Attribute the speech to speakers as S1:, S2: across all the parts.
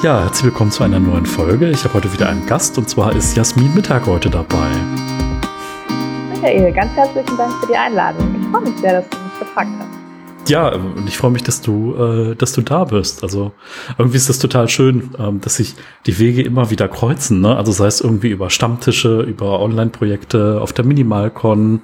S1: Ja, herzlich willkommen zu einer neuen Folge. Ich habe heute wieder einen Gast und zwar ist Jasmin Mittag heute dabei.
S2: Michael, ganz herzlichen Dank für die Einladung. Ich freue mich sehr, dass du mich gefragt hast.
S1: Ja, und ich freue mich, dass du, äh, dass du da bist. Also irgendwie ist das total schön, ähm, dass sich die Wege immer wieder kreuzen. Ne? Also sei es irgendwie über Stammtische, über Online-Projekte, auf der Minimalcon,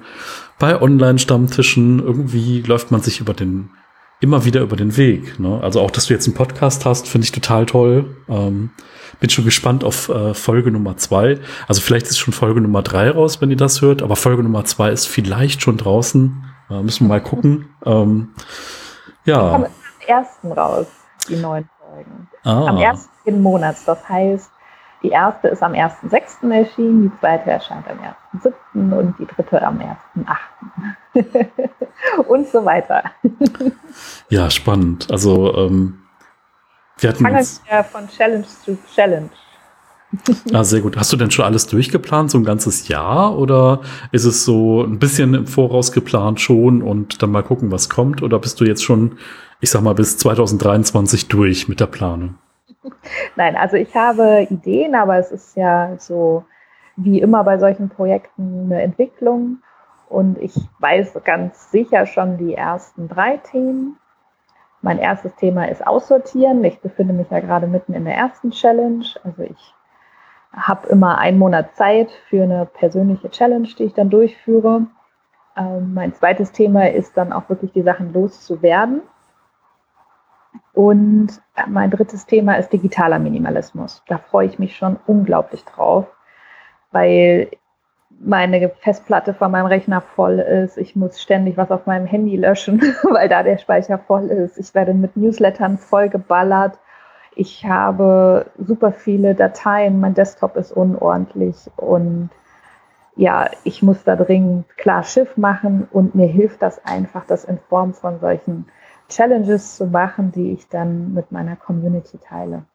S1: bei Online-Stammtischen. Irgendwie läuft man sich über den immer wieder über den Weg. Ne? Also auch, dass du jetzt einen Podcast hast, finde ich total toll. Ähm, bin schon gespannt auf äh, Folge Nummer zwei. Also vielleicht ist schon Folge Nummer drei raus, wenn ihr das hört, aber Folge Nummer zwei ist vielleicht schon draußen. Äh, müssen wir mal gucken. Ähm, ja. Die
S2: kommen am ersten raus, die neuen Folgen. Ah. Am ersten Monats. Das heißt, die erste ist am 1.6. erschienen, die zweite erscheint am 1.7. und die dritte am 1.8. und so weiter.
S1: ja, spannend. Also ähm, wir hatten
S2: uns ja von Challenge zu Challenge.
S1: Ah, sehr gut. Hast du denn schon alles durchgeplant, so ein ganzes Jahr? Oder ist es so ein bisschen im Voraus geplant schon und dann mal gucken, was kommt? Oder bist du jetzt schon, ich sag mal, bis 2023 durch mit der Planung?
S2: Nein, also ich habe Ideen, aber es ist ja so wie immer bei solchen Projekten eine Entwicklung. Und ich weiß ganz sicher schon die ersten drei Themen. Mein erstes Thema ist Aussortieren. Ich befinde mich ja gerade mitten in der ersten Challenge. Also ich habe immer einen Monat Zeit für eine persönliche Challenge, die ich dann durchführe. Ähm, mein zweites Thema ist dann auch wirklich die Sachen loszuwerden. Und mein drittes Thema ist digitaler Minimalismus. Da freue ich mich schon unglaublich drauf, weil meine Festplatte von meinem Rechner voll ist. Ich muss ständig was auf meinem Handy löschen, weil da der Speicher voll ist. Ich werde mit Newslettern voll geballert. Ich habe super viele Dateien. Mein Desktop ist unordentlich und ja, ich muss da dringend klar Schiff machen und mir hilft das einfach, das in Form von solchen Challenges zu machen, die ich dann mit meiner Community teile.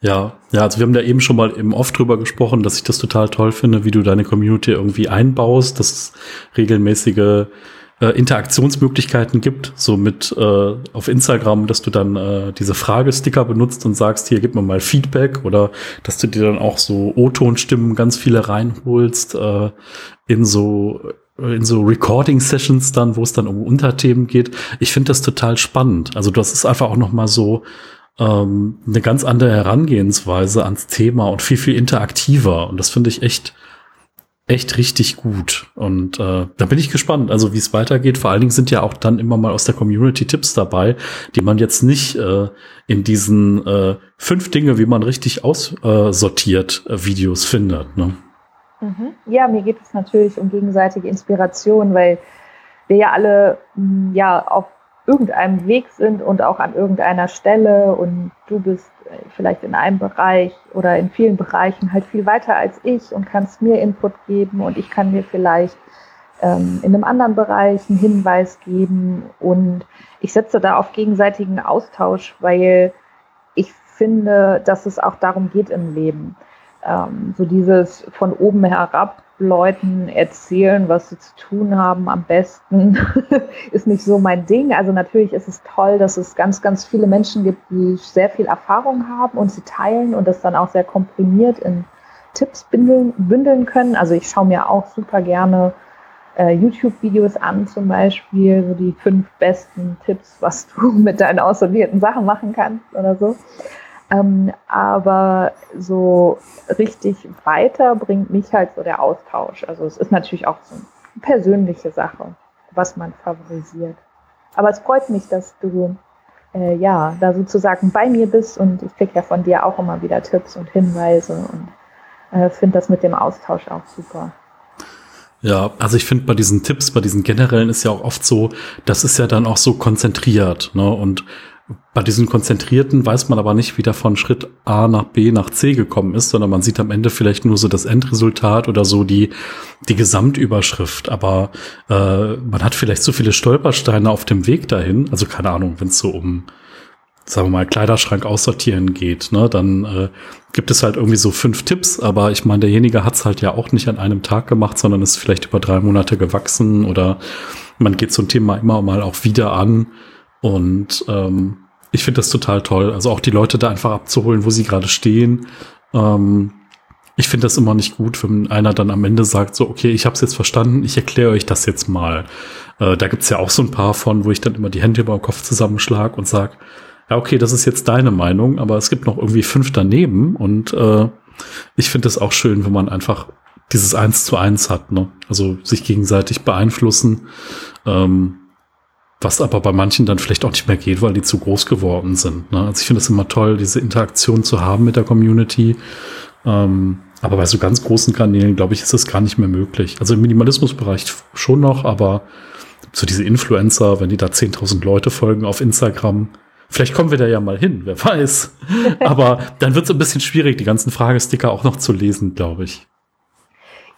S1: Ja, ja, also wir haben da eben schon mal eben oft drüber gesprochen, dass ich das total toll finde, wie du deine Community irgendwie einbaust, dass es regelmäßige äh, Interaktionsmöglichkeiten gibt, so mit äh, auf Instagram, dass du dann äh, diese Fragesticker benutzt und sagst, hier gib mir mal Feedback oder dass du dir dann auch so O-Tonstimmen ganz viele reinholst äh, in so in so Recording-Sessions dann, wo es dann um Unterthemen geht. Ich finde das total spannend. Also das ist einfach auch noch mal so ähm, eine ganz andere Herangehensweise ans Thema und viel, viel interaktiver. Und das finde ich echt, echt richtig gut. Und äh, da bin ich gespannt, also wie es weitergeht. Vor allen Dingen sind ja auch dann immer mal aus der Community Tipps dabei, die man jetzt nicht äh, in diesen äh, fünf Dinge, wie man richtig aussortiert, äh, Videos findet. Ne?
S2: Mhm. Ja, mir geht es natürlich um gegenseitige Inspiration, weil wir ja alle mm, ja auf irgendeinem Weg sind und auch an irgendeiner Stelle und du bist äh, vielleicht in einem Bereich oder in vielen Bereichen halt viel weiter als ich und kannst mir Input geben und ich kann mir vielleicht ähm, in einem anderen Bereich einen Hinweis geben und ich setze da auf gegenseitigen Austausch, weil ich finde, dass es auch darum geht im Leben ähm, so dieses von oben herab Leuten erzählen, was sie zu tun haben am besten, ist nicht so mein Ding. Also natürlich ist es toll, dass es ganz, ganz viele Menschen gibt, die sehr viel Erfahrung haben und sie teilen und das dann auch sehr komprimiert in Tipps bündeln, bündeln können. Also ich schaue mir auch super gerne äh, YouTube-Videos an, zum Beispiel, so die fünf besten Tipps, was du mit deinen aussortierten Sachen machen kannst oder so. Ähm, aber so richtig weiter bringt mich halt so der Austausch. Also es ist natürlich auch so eine persönliche Sache, was man favorisiert. Aber es freut mich, dass du äh, ja da sozusagen bei mir bist und ich kriege ja von dir auch immer wieder Tipps und Hinweise und äh, finde das mit dem Austausch auch super.
S1: Ja, also ich finde bei diesen Tipps, bei diesen generellen ist ja auch oft so, das ist ja dann auch so konzentriert, ne? Und bei diesen konzentrierten weiß man aber nicht, wie der von Schritt A nach B nach C gekommen ist, sondern man sieht am Ende vielleicht nur so das Endresultat oder so die, die Gesamtüberschrift. Aber äh, man hat vielleicht so viele Stolpersteine auf dem Weg dahin. Also keine Ahnung, wenn es so um, sagen wir mal, Kleiderschrank aussortieren geht, ne, dann äh, gibt es halt irgendwie so fünf Tipps, aber ich meine, derjenige hat es halt ja auch nicht an einem Tag gemacht, sondern ist vielleicht über drei Monate gewachsen oder man geht so ein Thema immer mal auch wieder an und ähm, ich finde das total toll. Also auch die Leute da einfach abzuholen, wo sie gerade stehen. Ähm, ich finde das immer nicht gut, wenn einer dann am Ende sagt, so, okay, ich habe es jetzt verstanden, ich erkläre euch das jetzt mal. Äh, da gibt's ja auch so ein paar von, wo ich dann immer die Hände über den Kopf zusammenschlag und sag, ja, okay, das ist jetzt deine Meinung, aber es gibt noch irgendwie fünf daneben und äh, ich finde es auch schön, wenn man einfach dieses Eins zu eins hat, ne? Also sich gegenseitig beeinflussen, ähm, was aber bei manchen dann vielleicht auch nicht mehr geht, weil die zu groß geworden sind. Ne? Also ich finde es immer toll, diese Interaktion zu haben mit der Community. Ähm, aber bei so ganz großen Kanälen, glaube ich, ist das gar nicht mehr möglich. Also im Minimalismusbereich schon noch, aber so diese Influencer, wenn die da 10.000 Leute folgen auf Instagram, vielleicht kommen wir da ja mal hin, wer weiß. aber dann wird es ein bisschen schwierig, die ganzen Fragesticker auch noch zu lesen, glaube ich.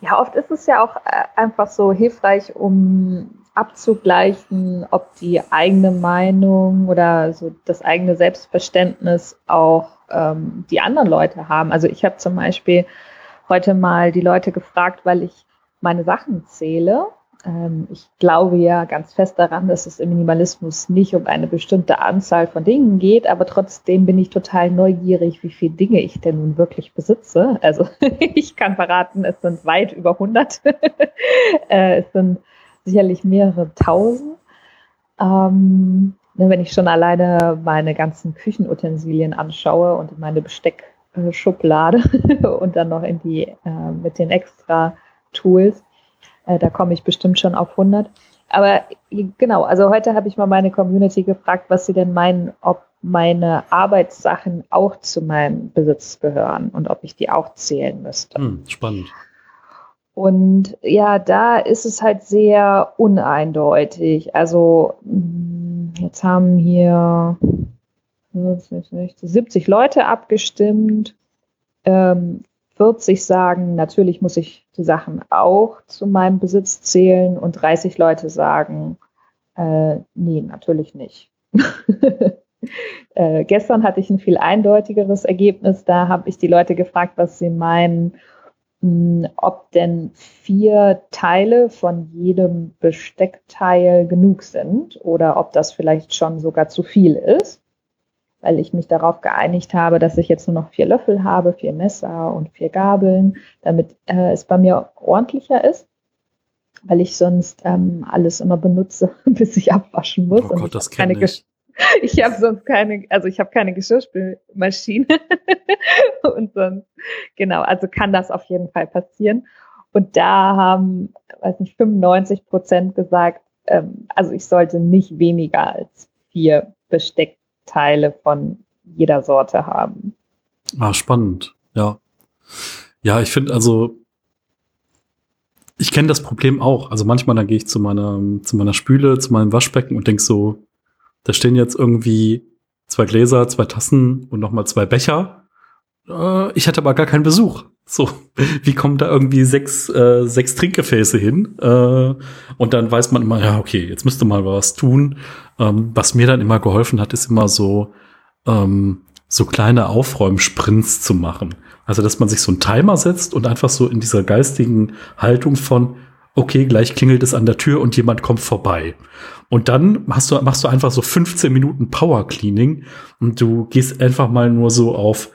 S2: Ja, oft ist es ja auch äh, einfach so hilfreich, um abzugleichen, ob die eigene Meinung oder so das eigene Selbstverständnis auch ähm, die anderen Leute haben. Also ich habe zum Beispiel heute mal die Leute gefragt, weil ich meine Sachen zähle. Ähm, ich glaube ja ganz fest daran, dass es im Minimalismus nicht um eine bestimmte Anzahl von Dingen geht, aber trotzdem bin ich total neugierig, wie viele Dinge ich denn nun wirklich besitze. Also ich kann verraten, es sind weit über 100. äh, es sind sicherlich mehrere tausend. Ähm, ne, wenn ich schon alleine meine ganzen Küchenutensilien anschaue und meine Besteckschublade und dann noch in die äh, mit den extra Tools, äh, da komme ich bestimmt schon auf 100. Aber genau, also heute habe ich mal meine Community gefragt, was sie denn meinen, ob meine Arbeitssachen auch zu meinem Besitz gehören und ob ich die auch zählen müsste. Hm,
S1: spannend.
S2: Und ja, da ist es halt sehr uneindeutig. Also mm, jetzt haben hier 70 Leute abgestimmt. Ähm, 40 sagen, natürlich muss ich die Sachen auch zu meinem Besitz zählen und 30 Leute sagen, äh, nee, natürlich nicht. äh, gestern hatte ich ein viel eindeutigeres Ergebnis. Da habe ich die Leute gefragt, was sie meinen, ob denn vier Teile von jedem Besteckteil genug sind oder ob das vielleicht schon sogar zu viel ist, weil ich mich darauf geeinigt habe, dass ich jetzt nur noch vier Löffel habe, vier Messer und vier Gabeln, damit äh, es bei mir ordentlicher ist, weil ich sonst ähm, alles immer benutze, bis ich abwaschen muss.
S1: Oh Gott, das kenne ich.
S2: Ich habe sonst keine, also ich habe keine Geschirrspülmaschine und sonst, genau, also kann das auf jeden Fall passieren. Und da haben, weiß nicht, 95 Prozent gesagt, ähm, also ich sollte nicht weniger als vier Besteckteile von jeder Sorte haben.
S1: Ah, spannend, ja. Ja, ich finde also, ich kenne das Problem auch. Also manchmal, da gehe ich zu meiner, zu meiner Spüle, zu meinem Waschbecken und denk so, da stehen jetzt irgendwie zwei Gläser, zwei Tassen und nochmal zwei Becher. Äh, ich hatte aber gar keinen Besuch. So, wie kommen da irgendwie sechs, äh, sechs Trinkgefäße hin? Äh, und dann weiß man immer, ja, okay, jetzt müsste mal was tun. Ähm, was mir dann immer geholfen hat, ist immer so, ähm, so kleine Aufräumsprints zu machen. Also, dass man sich so einen Timer setzt und einfach so in dieser geistigen Haltung von, okay, gleich klingelt es an der Tür und jemand kommt vorbei. Und dann machst du, machst du einfach so 15 Minuten Power Cleaning und du gehst einfach mal nur so auf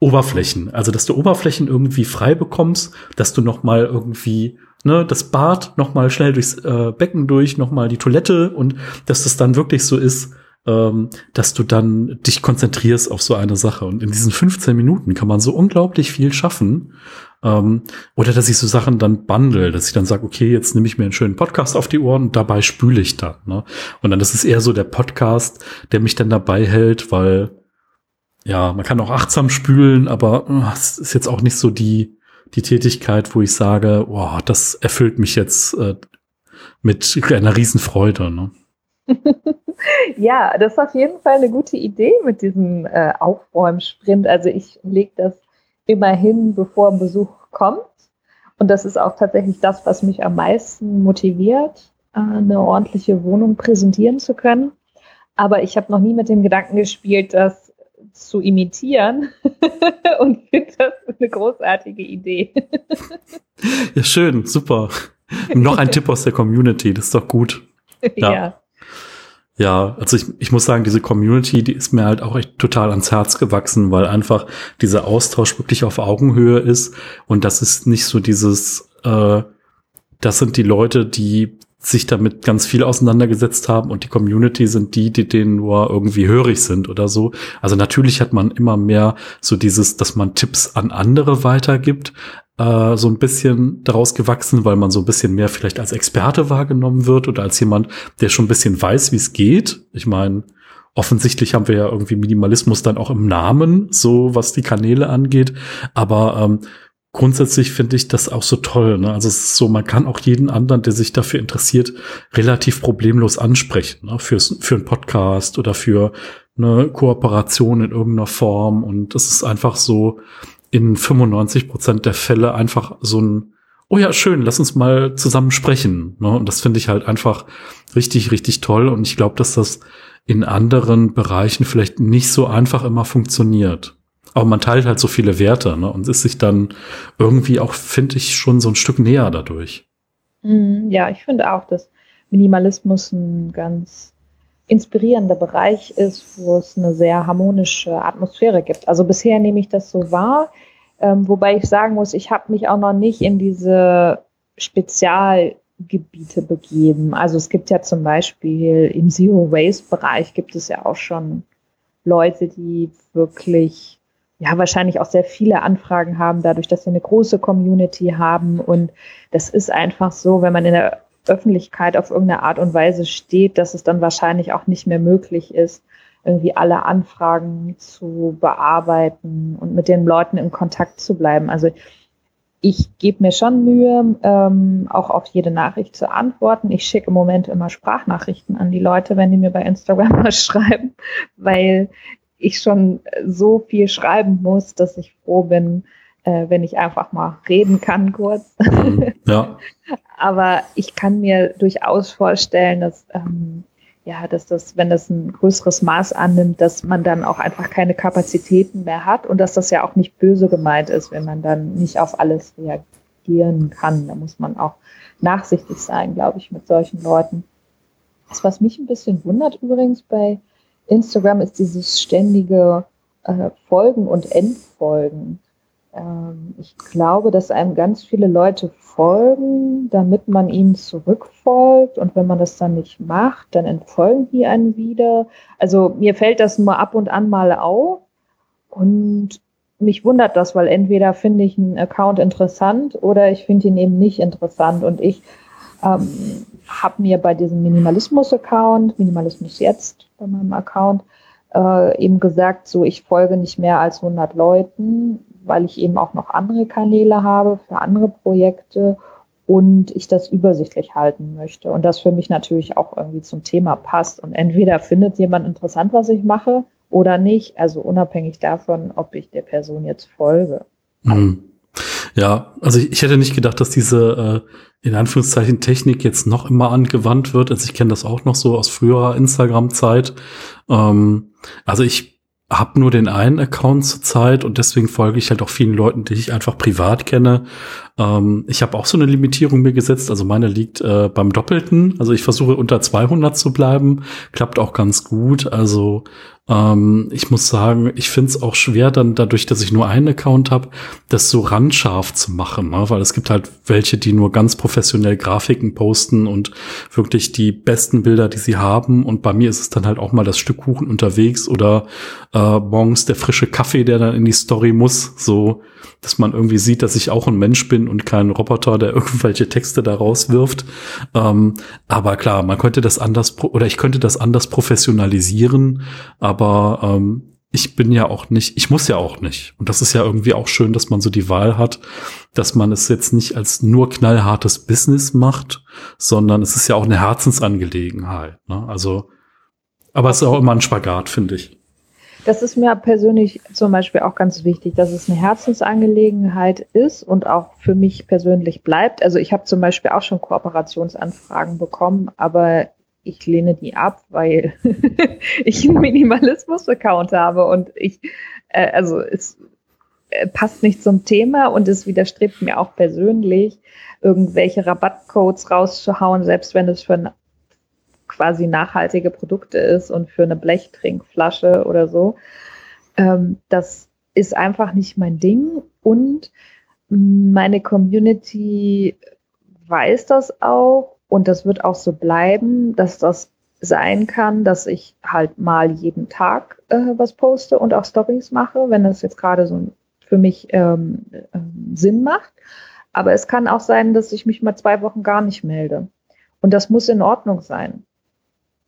S1: Oberflächen. Also, dass du Oberflächen irgendwie frei bekommst, dass du noch mal irgendwie ne, das Bad noch mal schnell durchs äh, Becken durch, noch mal die Toilette und dass das dann wirklich so ist, ähm, dass du dann dich konzentrierst auf so eine Sache. Und in diesen 15 Minuten kann man so unglaublich viel schaffen. Ähm, oder dass ich so Sachen dann bundle, dass ich dann sage, okay, jetzt nehme ich mir einen schönen Podcast auf die Ohren und dabei spüle ich da. Ne? Und dann ist es eher so der Podcast, der mich dann dabei hält, weil ja, man kann auch achtsam spülen, aber äh, es ist jetzt auch nicht so die, die Tätigkeit, wo ich sage, oh, das erfüllt mich jetzt äh, mit einer Riesenfreude. Ne?
S2: ja, das ist auf jeden Fall eine gute Idee mit diesem äh, Aufräumsprint. Also ich lege das immer hin, bevor ein Besuch kommt. Und das ist auch tatsächlich das, was mich am meisten motiviert, äh, eine ordentliche Wohnung präsentieren zu können. Aber ich habe noch nie mit dem Gedanken gespielt, das zu imitieren und finde das eine großartige Idee.
S1: ja, schön, super. Noch ein Tipp aus der Community, das ist doch gut.
S2: ja. ja.
S1: Ja, also ich, ich muss sagen, diese Community, die ist mir halt auch echt total ans Herz gewachsen, weil einfach dieser Austausch wirklich auf Augenhöhe ist und das ist nicht so dieses, äh, das sind die Leute, die sich damit ganz viel auseinandergesetzt haben und die Community sind die, die denen nur irgendwie hörig sind oder so. Also natürlich hat man immer mehr so dieses, dass man Tipps an andere weitergibt, äh, so ein bisschen daraus gewachsen, weil man so ein bisschen mehr vielleicht als Experte wahrgenommen wird oder als jemand, der schon ein bisschen weiß, wie es geht. Ich meine, offensichtlich haben wir ja irgendwie Minimalismus dann auch im Namen, so was die Kanäle angeht. Aber ähm, grundsätzlich finde ich das auch so toll. Ne? Also es ist so, man kann auch jeden anderen, der sich dafür interessiert, relativ problemlos ansprechen. Ne? Für's, für einen Podcast oder für eine Kooperation in irgendeiner Form. Und das ist einfach so, in 95 Prozent der Fälle einfach so ein, oh ja, schön, lass uns mal zusammen sprechen. Ne? Und das finde ich halt einfach richtig, richtig toll. Und ich glaube, dass das in anderen Bereichen vielleicht nicht so einfach immer funktioniert. Aber man teilt halt so viele Werte ne? und ist sich dann irgendwie auch, finde ich, schon so ein Stück näher dadurch.
S2: Mhm, ja, ich finde auch, dass Minimalismus ein ganz inspirierender Bereich ist, wo es eine sehr harmonische Atmosphäre gibt. Also bisher nehme ich das so wahr, ähm, wobei ich sagen muss, ich habe mich auch noch nicht in diese Spezialgebiete begeben. Also es gibt ja zum Beispiel im Zero Waste Bereich gibt es ja auch schon Leute, die wirklich ja wahrscheinlich auch sehr viele Anfragen haben, dadurch, dass sie eine große Community haben. Und das ist einfach so, wenn man in der Öffentlichkeit auf irgendeine Art und Weise steht, dass es dann wahrscheinlich auch nicht mehr möglich ist, irgendwie alle Anfragen zu bearbeiten und mit den Leuten in Kontakt zu bleiben. Also ich gebe mir schon Mühe, ähm, auch auf jede Nachricht zu antworten. Ich schicke im Moment immer Sprachnachrichten an die Leute, wenn die mir bei Instagram was schreiben, weil ich schon so viel schreiben muss, dass ich froh bin, äh, wenn ich einfach mal reden kann kurz. Ja. Aber ich kann mir durchaus vorstellen, dass ähm, ja, dass das, wenn das ein größeres Maß annimmt, dass man dann auch einfach keine Kapazitäten mehr hat und dass das ja auch nicht böse gemeint ist, wenn man dann nicht auf alles reagieren kann. Da muss man auch nachsichtig sein, glaube ich, mit solchen Leuten. Das, was mich ein bisschen wundert übrigens bei Instagram, ist dieses ständige äh, Folgen und Endfolgen. Ähm, ich glaube, dass einem ganz viele Leute folgen, damit man ihnen zurückfolgt. Und wenn man das dann nicht macht, dann entfolgen die einen wieder. Also mir fällt das nur ab und an mal auf. Und mich wundert das, weil entweder finde ich einen Account interessant oder ich finde ihn eben nicht interessant. Und ich ähm, habe mir bei diesem Minimalismus-Account, Minimalismus jetzt bei meinem Account, äh, eben gesagt, so ich folge nicht mehr als 100 Leuten, weil ich eben auch noch andere Kanäle habe für andere Projekte und ich das übersichtlich halten möchte. Und das für mich natürlich auch irgendwie zum Thema passt. Und entweder findet jemand interessant, was ich mache, oder nicht. Also unabhängig davon, ob ich der Person jetzt folge.
S1: Mhm. Ja, also ich, ich, hätte nicht gedacht, dass diese äh, in Anführungszeichen Technik jetzt noch immer angewandt wird. Also ich kenne das auch noch so aus früherer Instagram-Zeit. Ähm, also ich habe nur den einen Account zurzeit und deswegen folge ich halt auch vielen Leuten, die ich einfach privat kenne. Ähm, ich habe auch so eine Limitierung mir gesetzt, also meine liegt äh, beim Doppelten. Also ich versuche unter 200 zu bleiben, klappt auch ganz gut. Also ähm, ich muss sagen, ich finde es auch schwer, dann dadurch, dass ich nur einen Account habe, das so randscharf zu machen, ne? weil es gibt halt welche, die nur ganz professionell Grafiken posten und wirklich die besten Bilder, die sie haben. Und bei mir ist es dann halt auch mal das Stück Kuchen unterwegs oder äh, morgens der frische Kaffee, der dann in die Story muss, so dass man irgendwie sieht, dass ich auch ein Mensch bin und kein Roboter, der irgendwelche Texte da rauswirft. Ähm, aber klar, man könnte das anders oder ich könnte das anders professionalisieren, aber ähm, ich bin ja auch nicht, ich muss ja auch nicht. Und das ist ja irgendwie auch schön, dass man so die Wahl hat, dass man es jetzt nicht als nur knallhartes Business macht, sondern es ist ja auch eine Herzensangelegenheit. Ne? Also, aber es ist auch immer ein Spagat, finde ich.
S2: Das ist mir persönlich zum Beispiel auch ganz wichtig, dass es eine Herzensangelegenheit ist und auch für mich persönlich bleibt. Also ich habe zum Beispiel auch schon Kooperationsanfragen bekommen, aber ich lehne die ab, weil ich einen Minimalismus-Account habe und ich, äh, also es äh, passt nicht zum Thema und es widerstrebt mir auch persönlich, irgendwelche Rabattcodes rauszuhauen, selbst wenn es für einen quasi nachhaltige Produkte ist und für eine Blechtrinkflasche oder so. Ähm, das ist einfach nicht mein Ding und meine Community weiß das auch und das wird auch so bleiben, dass das sein kann, dass ich halt mal jeden Tag äh, was poste und auch Stories mache, wenn das jetzt gerade so für mich ähm, äh, Sinn macht. Aber es kann auch sein, dass ich mich mal zwei Wochen gar nicht melde. Und das muss in Ordnung sein.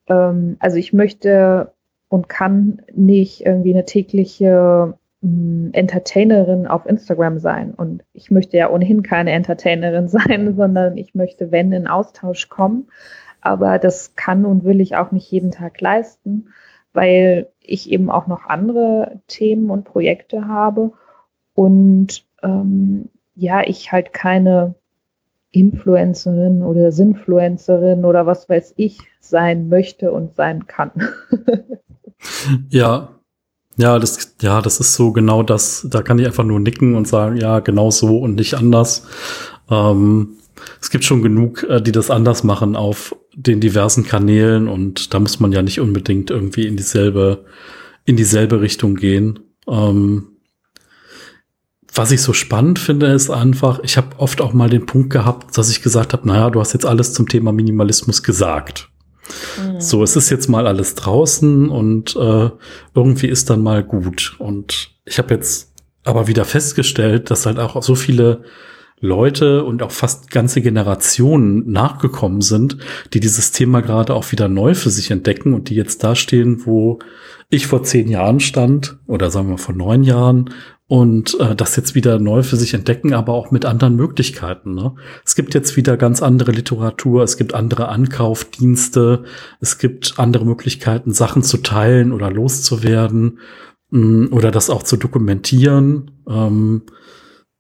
S2: Ähm, also ich möchte und kann nicht irgendwie eine tägliche mh, Entertainerin auf Instagram sein. Und ich möchte ja ohnehin keine Entertainerin sein, sondern ich möchte, wenn, in Austausch kommen. Aber das kann und will ich auch nicht jeden Tag leisten, weil ich eben auch noch andere Themen und Projekte habe. Und ähm, ja, ich halt keine Influencerin oder Sinfluencerin oder was weiß ich sein möchte und sein kann.
S1: ja, ja, das, ja, das ist so genau das. Da kann ich einfach nur nicken und sagen, ja, genau so und nicht anders. Ähm, es gibt schon genug, äh, die das anders machen auf den diversen Kanälen und da muss man ja nicht unbedingt irgendwie in dieselbe, in dieselbe Richtung gehen. Ähm, was ich so spannend finde, ist einfach, ich habe oft auch mal den Punkt gehabt, dass ich gesagt habe, naja, du hast jetzt alles zum Thema Minimalismus gesagt. Mhm. So, es ist jetzt mal alles draußen und äh, irgendwie ist dann mal gut. Und ich habe jetzt aber wieder festgestellt, dass halt auch so viele Leute und auch fast ganze Generationen nachgekommen sind, die dieses Thema gerade auch wieder neu für sich entdecken und die jetzt da stehen, wo ich vor zehn Jahren stand oder sagen wir vor neun Jahren und äh, das jetzt wieder neu für sich entdecken, aber auch mit anderen Möglichkeiten. Ne? Es gibt jetzt wieder ganz andere Literatur, es gibt andere Ankaufdienste, es gibt andere Möglichkeiten, Sachen zu teilen oder loszuwerden mm, oder das auch zu dokumentieren. Ähm,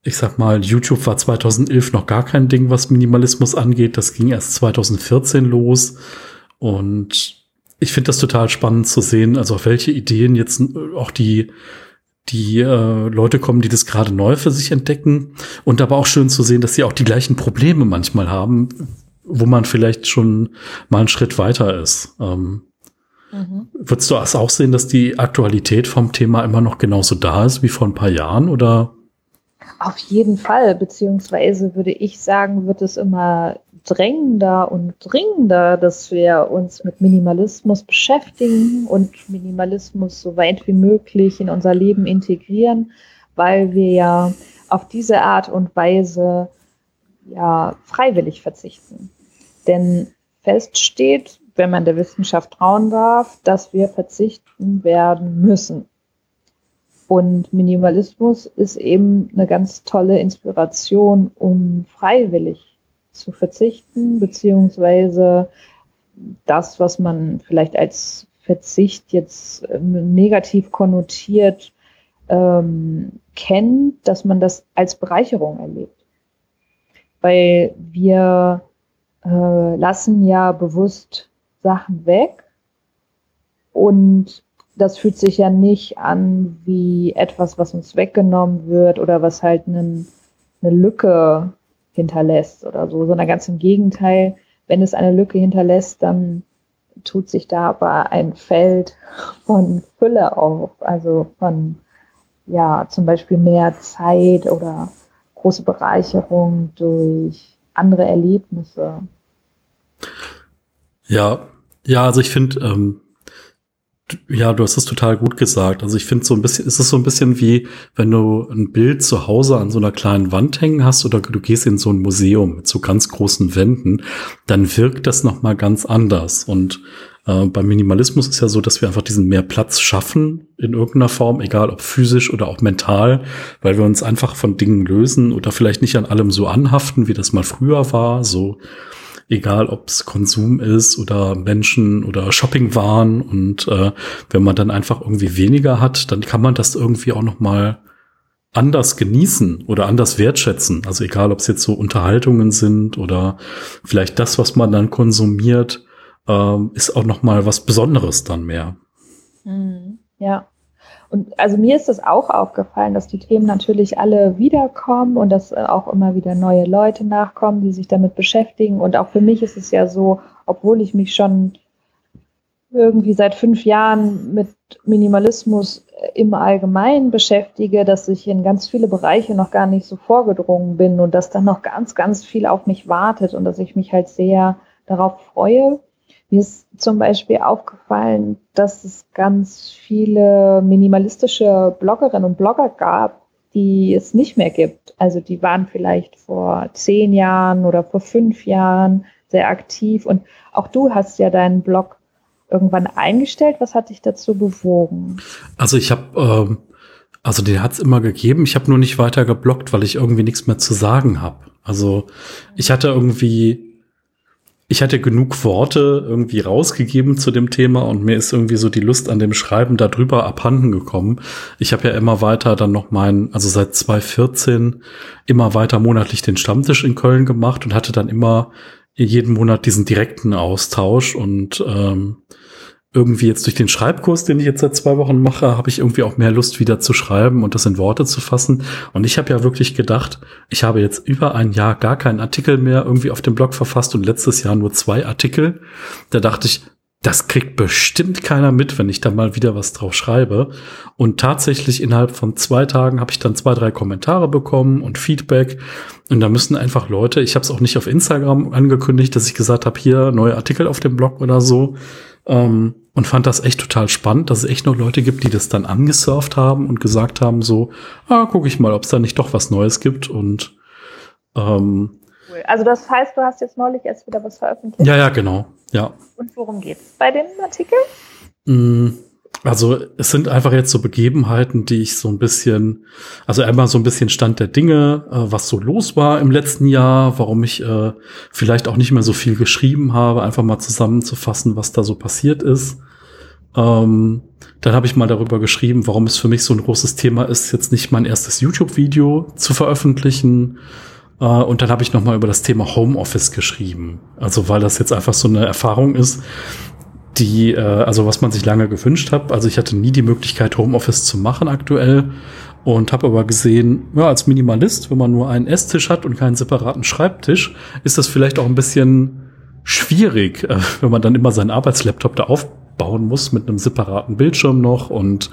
S1: ich sag mal, YouTube war 2011 noch gar kein Ding, was Minimalismus angeht. Das ging erst 2014 los. Und ich finde das total spannend zu sehen, also auf welche Ideen jetzt auch die die äh, Leute kommen, die das gerade neu für sich entdecken. Und aber auch schön zu sehen, dass sie auch die gleichen Probleme manchmal haben, wo man vielleicht schon mal einen Schritt weiter ist. Ähm, mhm. Würdest du das auch sehen, dass die Aktualität vom Thema immer noch genauso da ist wie vor ein paar Jahren oder?
S2: Auf jeden Fall, beziehungsweise würde ich sagen, wird es immer drängender und dringender, dass wir uns mit Minimalismus beschäftigen und Minimalismus so weit wie möglich in unser Leben integrieren, weil wir ja auf diese Art und Weise ja freiwillig verzichten. Denn fest steht, wenn man der Wissenschaft trauen darf, dass wir verzichten werden müssen. Und Minimalismus ist eben eine ganz tolle Inspiration, um freiwillig zu verzichten, beziehungsweise das, was man vielleicht als Verzicht jetzt ähm, negativ konnotiert ähm, kennt, dass man das als Bereicherung erlebt. Weil wir äh, lassen ja bewusst Sachen weg und das fühlt sich ja nicht an wie etwas, was uns weggenommen wird oder was halt einen, eine Lücke hinterlässt oder so, sondern ganz im Gegenteil, wenn es eine Lücke hinterlässt, dann tut sich da aber ein Feld von Fülle auf, also von ja, zum Beispiel mehr Zeit oder große Bereicherung durch andere Erlebnisse.
S1: Ja, ja, also ich finde, ähm, ja, du hast es total gut gesagt. Also ich finde so ein bisschen, es ist so ein bisschen wie, wenn du ein Bild zu Hause an so einer kleinen Wand hängen hast oder du gehst in so ein Museum mit so ganz großen Wänden, dann wirkt das nochmal ganz anders. Und äh, beim Minimalismus ist ja so, dass wir einfach diesen mehr Platz schaffen in irgendeiner Form, egal ob physisch oder auch mental, weil wir uns einfach von Dingen lösen oder vielleicht nicht an allem so anhaften, wie das mal früher war. So egal ob es Konsum ist oder Menschen oder Shoppingwaren. Und äh, wenn man dann einfach irgendwie weniger hat, dann kann man das irgendwie auch noch mal anders genießen oder anders wertschätzen. Also egal, ob es jetzt so Unterhaltungen sind oder vielleicht das, was man dann konsumiert, äh, ist auch noch mal was Besonderes dann mehr.
S2: Mhm. Ja. Und also mir ist es auch aufgefallen, dass die Themen natürlich alle wiederkommen und dass äh, auch immer wieder neue Leute nachkommen, die sich damit beschäftigen. Und auch für mich ist es ja so, obwohl ich mich schon irgendwie seit fünf Jahren mit Minimalismus im Allgemeinen beschäftige, dass ich in ganz viele Bereiche noch gar nicht so vorgedrungen bin und dass dann noch ganz, ganz viel auf mich wartet und dass ich mich halt sehr darauf freue. Mir ist zum Beispiel aufgefallen, dass es ganz viele minimalistische Bloggerinnen und Blogger gab, die es nicht mehr gibt. Also die waren vielleicht vor zehn Jahren oder vor fünf Jahren sehr aktiv und auch du hast ja deinen Blog irgendwann eingestellt. Was hat dich dazu bewogen?
S1: Also ich habe, ähm, also den hat es immer gegeben. Ich habe nur nicht weiter geblockt, weil ich irgendwie nichts mehr zu sagen habe. Also ich hatte irgendwie, ich hatte genug Worte irgendwie rausgegeben zu dem Thema und mir ist irgendwie so die Lust an dem Schreiben darüber abhanden gekommen. Ich habe ja immer weiter dann noch meinen, also seit 2014 immer weiter monatlich den Stammtisch in Köln gemacht und hatte dann immer jeden Monat diesen direkten Austausch und ähm, irgendwie jetzt durch den Schreibkurs, den ich jetzt seit zwei Wochen mache, habe ich irgendwie auch mehr Lust wieder zu schreiben und das in Worte zu fassen. Und ich habe ja wirklich gedacht, ich habe jetzt über ein Jahr gar keinen Artikel mehr irgendwie auf dem Blog verfasst und letztes Jahr nur zwei Artikel. Da dachte ich, das kriegt bestimmt keiner mit, wenn ich da mal wieder was drauf schreibe. Und tatsächlich innerhalb von zwei Tagen habe ich dann zwei, drei Kommentare bekommen und Feedback. Und da müssen einfach Leute, ich habe es auch nicht auf Instagram angekündigt, dass ich gesagt habe, hier neue Artikel auf dem Blog oder so. Ähm, und fand das echt total spannend, dass es echt noch Leute gibt, die das dann angesurft haben und gesagt haben, so, ah, gucke ich mal, ob es da nicht doch was Neues gibt. Und ähm,
S2: cool. Also das heißt, du hast jetzt neulich erst wieder was veröffentlicht?
S1: Ja, ja, genau. Ja.
S2: Und worum geht es bei dem Artikel?
S1: Mm, also es sind einfach jetzt so Begebenheiten, die ich so ein bisschen, also einmal so ein bisschen Stand der Dinge, äh, was so los war im letzten Jahr, warum ich äh, vielleicht auch nicht mehr so viel geschrieben habe, einfach mal zusammenzufassen, was da so passiert ist. Ähm, dann habe ich mal darüber geschrieben, warum es für mich so ein großes Thema ist, jetzt nicht mein erstes YouTube-Video zu veröffentlichen. Äh, und dann habe ich noch mal über das Thema Homeoffice geschrieben. Also weil das jetzt einfach so eine Erfahrung ist, die, äh, also was man sich lange gewünscht hat. Also ich hatte nie die Möglichkeit, Homeoffice zu machen aktuell und habe aber gesehen, ja, als Minimalist, wenn man nur einen Esstisch hat und keinen separaten Schreibtisch, ist das vielleicht auch ein bisschen schwierig, äh, wenn man dann immer seinen Arbeitslaptop da aufbauen muss mit einem separaten Bildschirm noch und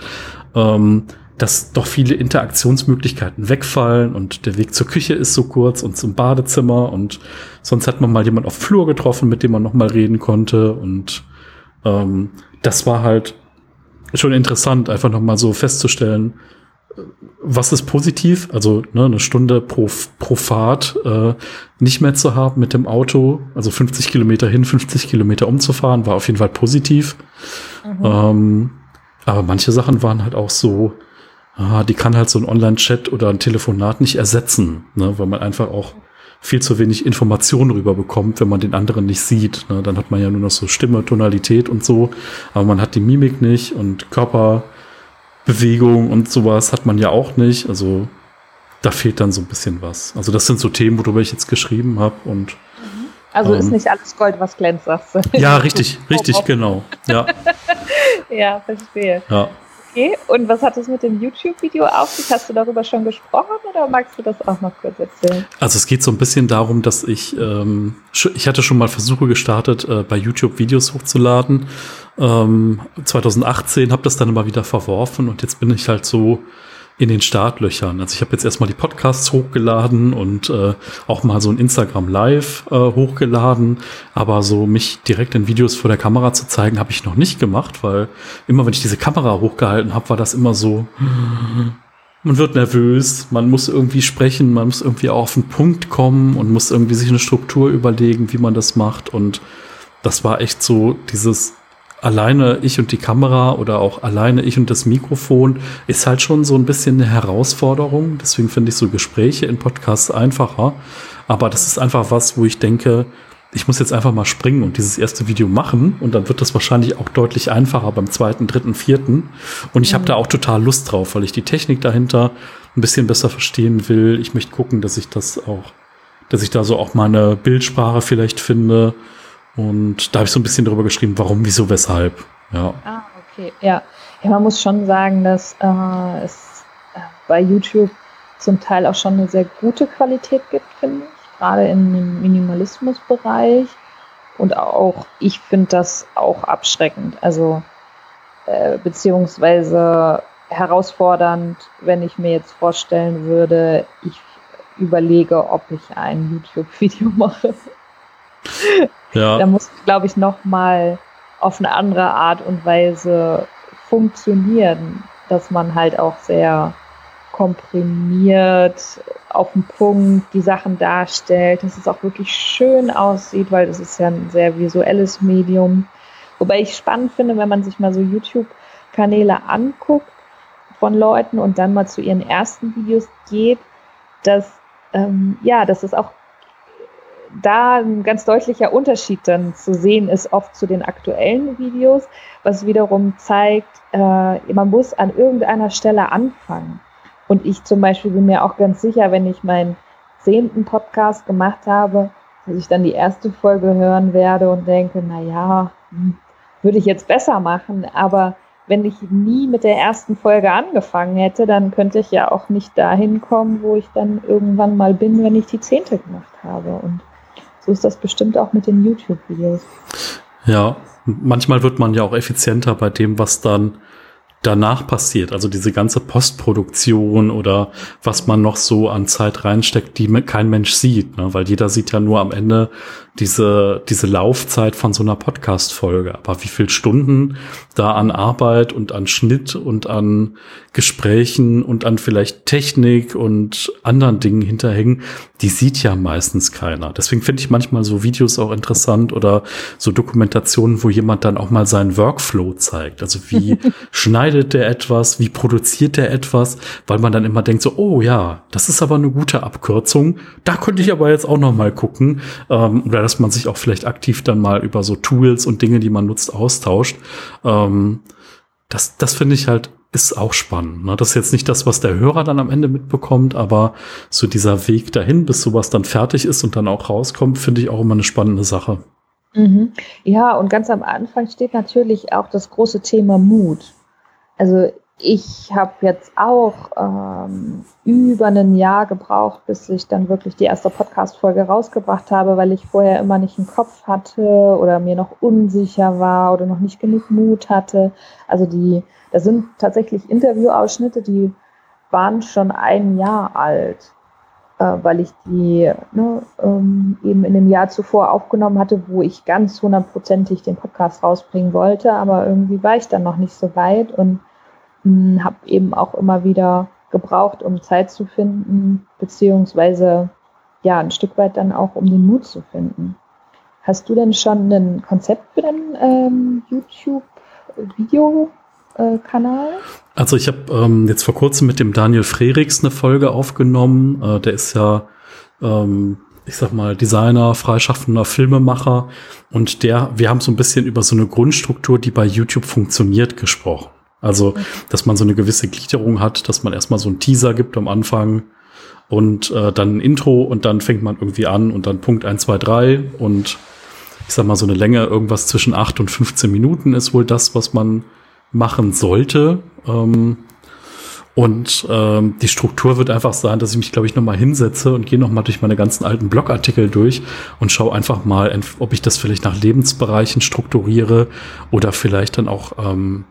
S1: ähm, dass doch viele Interaktionsmöglichkeiten wegfallen und der Weg zur Küche ist so kurz und zum Badezimmer und sonst hat man mal jemand auf Flur getroffen, mit dem man noch mal reden konnte und ähm, das war halt schon interessant, einfach nochmal so festzustellen, was ist positiv, also ne, eine Stunde pro, pro Fahrt äh, nicht mehr zu haben mit dem Auto, also 50 Kilometer hin, 50 Kilometer umzufahren, war auf jeden Fall positiv. Mhm. Ähm, aber manche Sachen waren halt auch so, ah, die kann halt so ein Online-Chat oder ein Telefonat nicht ersetzen, ne, weil man einfach auch viel zu wenig Informationen rüberbekommt, wenn man den anderen nicht sieht. Ne? Dann hat man ja nur noch so Stimme, Tonalität und so, aber man hat die Mimik nicht und Körperbewegung und sowas hat man ja auch nicht. Also da fehlt dann so ein bisschen was. Also das sind so Themen, worüber ich jetzt geschrieben habe und
S2: mhm. also ähm, ist nicht alles Gold, was glänzt, sagst du.
S1: Ja, richtig, richtig, genau. Ja.
S2: ja, verstehe.
S1: Ja.
S2: Okay, und was hat es mit dem YouTube-Video auf sich? Hast du darüber schon gesprochen oder magst du das auch noch kurz erzählen?
S1: Also es geht so ein bisschen darum, dass ich, ähm, ich hatte schon mal Versuche gestartet, äh, bei YouTube Videos hochzuladen. Ähm, 2018 habe das dann immer wieder verworfen und jetzt bin ich halt so in den Startlöchern. Also ich habe jetzt erstmal die Podcasts hochgeladen und äh, auch mal so ein Instagram Live äh, hochgeladen, aber so mich direkt in Videos vor der Kamera zu zeigen, habe ich noch nicht gemacht, weil immer wenn ich diese Kamera hochgehalten habe, war das immer so man wird nervös, man muss irgendwie sprechen, man muss irgendwie auch auf den Punkt kommen und muss irgendwie sich eine Struktur überlegen, wie man das macht und das war echt so dieses alleine ich und die Kamera oder auch alleine ich und das Mikrofon ist halt schon so ein bisschen eine Herausforderung. Deswegen finde ich so Gespräche in Podcasts einfacher. Aber das ist einfach was, wo ich denke, ich muss jetzt einfach mal springen und dieses erste Video machen und dann wird das wahrscheinlich auch deutlich einfacher beim zweiten, dritten, vierten. Und ich mhm. habe da auch total Lust drauf, weil ich die Technik dahinter ein bisschen besser verstehen will. Ich möchte gucken, dass ich das auch, dass ich da so auch meine Bildsprache vielleicht finde und da habe ich so ein bisschen darüber geschrieben, warum, wieso, weshalb. Ja.
S2: Ah, okay. Ja, ja man muss schon sagen, dass äh, es äh, bei YouTube zum Teil auch schon eine sehr gute Qualität gibt, finde ich. Gerade im Minimalismusbereich. Und auch ich finde das auch abschreckend. Also äh, beziehungsweise herausfordernd, wenn ich mir jetzt vorstellen würde, ich überlege, ob ich ein YouTube-Video mache. Ja. Da muss ich, glaube ich, noch mal auf eine andere Art und Weise funktionieren, dass man halt auch sehr komprimiert auf den Punkt die Sachen darstellt, dass es auch wirklich schön aussieht, weil das ist ja ein sehr visuelles Medium. Wobei ich spannend finde, wenn man sich mal so YouTube-Kanäle anguckt von Leuten und dann mal zu ihren ersten Videos geht, dass ähm, ja, dass es auch da ein ganz deutlicher Unterschied dann zu sehen ist, oft zu den aktuellen Videos, was wiederum zeigt, äh, man muss an irgendeiner Stelle anfangen. Und ich zum Beispiel bin mir auch ganz sicher, wenn ich meinen zehnten Podcast gemacht habe, dass ich dann die erste Folge hören werde und denke, na ja, hm, würde ich jetzt besser machen, aber wenn ich nie mit der ersten Folge angefangen hätte, dann könnte ich ja auch nicht dahin kommen, wo ich dann irgendwann mal bin, wenn ich die zehnte gemacht habe. Und so ist das bestimmt auch mit den YouTube-Videos.
S1: Ja, manchmal wird man ja auch effizienter bei dem, was dann danach passiert. Also diese ganze Postproduktion oder was man noch so an Zeit reinsteckt, die kein Mensch sieht, ne? weil jeder sieht ja nur am Ende diese, diese Laufzeit von so einer Podcast-Folge. Aber wie viel Stunden da an Arbeit und an Schnitt und an Gesprächen und an vielleicht Technik und anderen Dingen hinterhängen, die sieht ja meistens keiner. Deswegen finde ich manchmal so Videos auch interessant oder so Dokumentationen, wo jemand dann auch mal seinen Workflow zeigt. Also wie schneidet der etwas, wie produziert der etwas, weil man dann immer denkt so, oh ja, das ist aber eine gute Abkürzung. Da könnte ich aber jetzt auch noch mal gucken. Ähm, oder dass man sich auch vielleicht aktiv dann mal über so Tools und Dinge, die man nutzt, austauscht. Ähm, das, das finde ich halt ist auch spannend. Ne? Das ist jetzt nicht das, was der Hörer dann am Ende mitbekommt, aber so dieser Weg dahin, bis sowas dann fertig ist und dann auch rauskommt, finde ich auch immer eine spannende Sache.
S2: Mhm. Ja, und ganz am Anfang steht natürlich auch das große Thema Mut. Also ich habe jetzt auch ähm, über ein Jahr gebraucht, bis ich dann wirklich die erste Podcast-Folge rausgebracht habe, weil ich vorher immer nicht einen Kopf hatte oder mir noch unsicher war oder noch nicht genug Mut hatte. Also die, da sind tatsächlich Interviewausschnitte, die waren schon ein Jahr alt, weil ich die ne, ähm, eben in dem Jahr zuvor aufgenommen hatte, wo ich ganz hundertprozentig den Podcast rausbringen wollte, aber irgendwie war ich dann noch nicht so weit und habe eben auch immer wieder gebraucht, um Zeit zu finden, beziehungsweise ja, ein Stück weit dann auch, um den Mut zu finden. Hast du denn schon ein Konzept für deinen ähm, YouTube-Video-Kanal?
S1: Also ich habe ähm, jetzt vor kurzem mit dem Daniel Frerichs eine Folge aufgenommen. Äh, der ist ja, ähm, ich sag mal, Designer, freischaffender Filmemacher. Und der, wir haben so ein bisschen über so eine Grundstruktur, die bei YouTube funktioniert, gesprochen. Also, dass man so eine gewisse Gliederung hat, dass man erstmal so einen Teaser gibt am Anfang und äh, dann ein Intro und dann fängt man irgendwie an und dann Punkt 1, 2, 3 und ich sag mal so eine Länge irgendwas zwischen 8 und 15 Minuten ist wohl das, was man machen sollte. Ähm, und ähm, die Struktur wird einfach sein, dass ich mich, glaube ich, nochmal hinsetze und gehe nochmal durch meine ganzen alten Blogartikel durch und schaue einfach mal, ob ich das vielleicht nach Lebensbereichen strukturiere oder vielleicht dann auch ähm,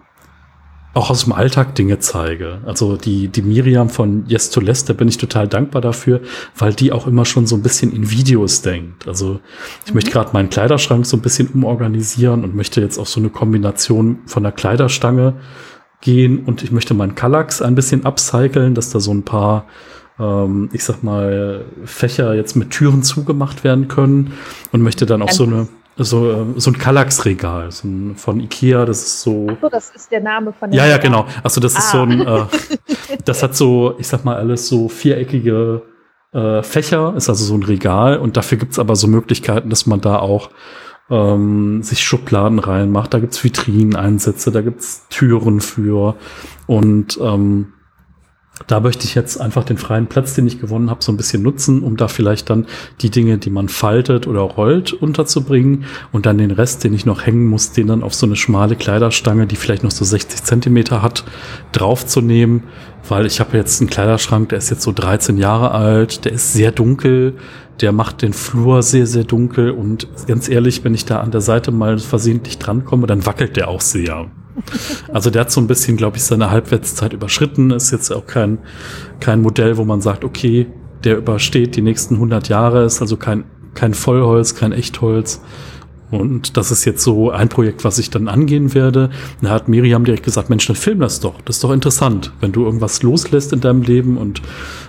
S1: auch aus dem Alltag Dinge zeige. Also die, die Miriam von Yes to Less, da bin ich total dankbar dafür, weil die auch immer schon so ein bisschen in Videos denkt. Also ich mhm. möchte gerade meinen Kleiderschrank so ein bisschen umorganisieren und möchte jetzt auf so eine Kombination von der Kleiderstange gehen und ich möchte meinen Kallax ein bisschen upcyclen, dass da so ein paar ähm, ich sag mal, Fächer jetzt mit Türen zugemacht werden können und möchte dann auch so eine so, äh, so ein Kallax-Regal so von Ikea, das ist so.
S2: Ach so, das ist der Name von dem
S1: Ja, ja, genau. Achso, das ah. ist so ein, äh, das hat so, ich sag mal, alles so viereckige äh, Fächer, ist also so ein Regal und dafür gibt's aber so Möglichkeiten, dass man da auch ähm, sich Schubladen reinmacht. Da gibt's Vitrineneinsätze, da gibt's Türen für und ähm, da möchte ich jetzt einfach den freien Platz, den ich gewonnen habe, so ein bisschen nutzen, um da vielleicht dann die Dinge, die man faltet oder rollt, unterzubringen. Und dann den Rest, den ich noch hängen muss, den dann auf so eine schmale Kleiderstange, die vielleicht noch so 60 Zentimeter hat, draufzunehmen, weil ich habe jetzt einen Kleiderschrank, der ist jetzt so 13 Jahre alt, der ist sehr dunkel, der macht den Flur sehr, sehr dunkel. Und ganz ehrlich, wenn ich da an der Seite mal versehentlich drankomme, dann wackelt der auch sehr. Also der hat so ein bisschen, glaube ich, seine Halbwertszeit überschritten. Ist jetzt auch kein, kein Modell, wo man sagt, okay, der übersteht die nächsten 100 Jahre. Ist also kein, kein Vollholz, kein Echtholz. Und das ist jetzt so ein Projekt, was ich dann angehen werde. Da hat Miriam direkt gesagt, Mensch, dann film das doch. Das ist doch interessant, wenn du irgendwas loslässt in deinem Leben und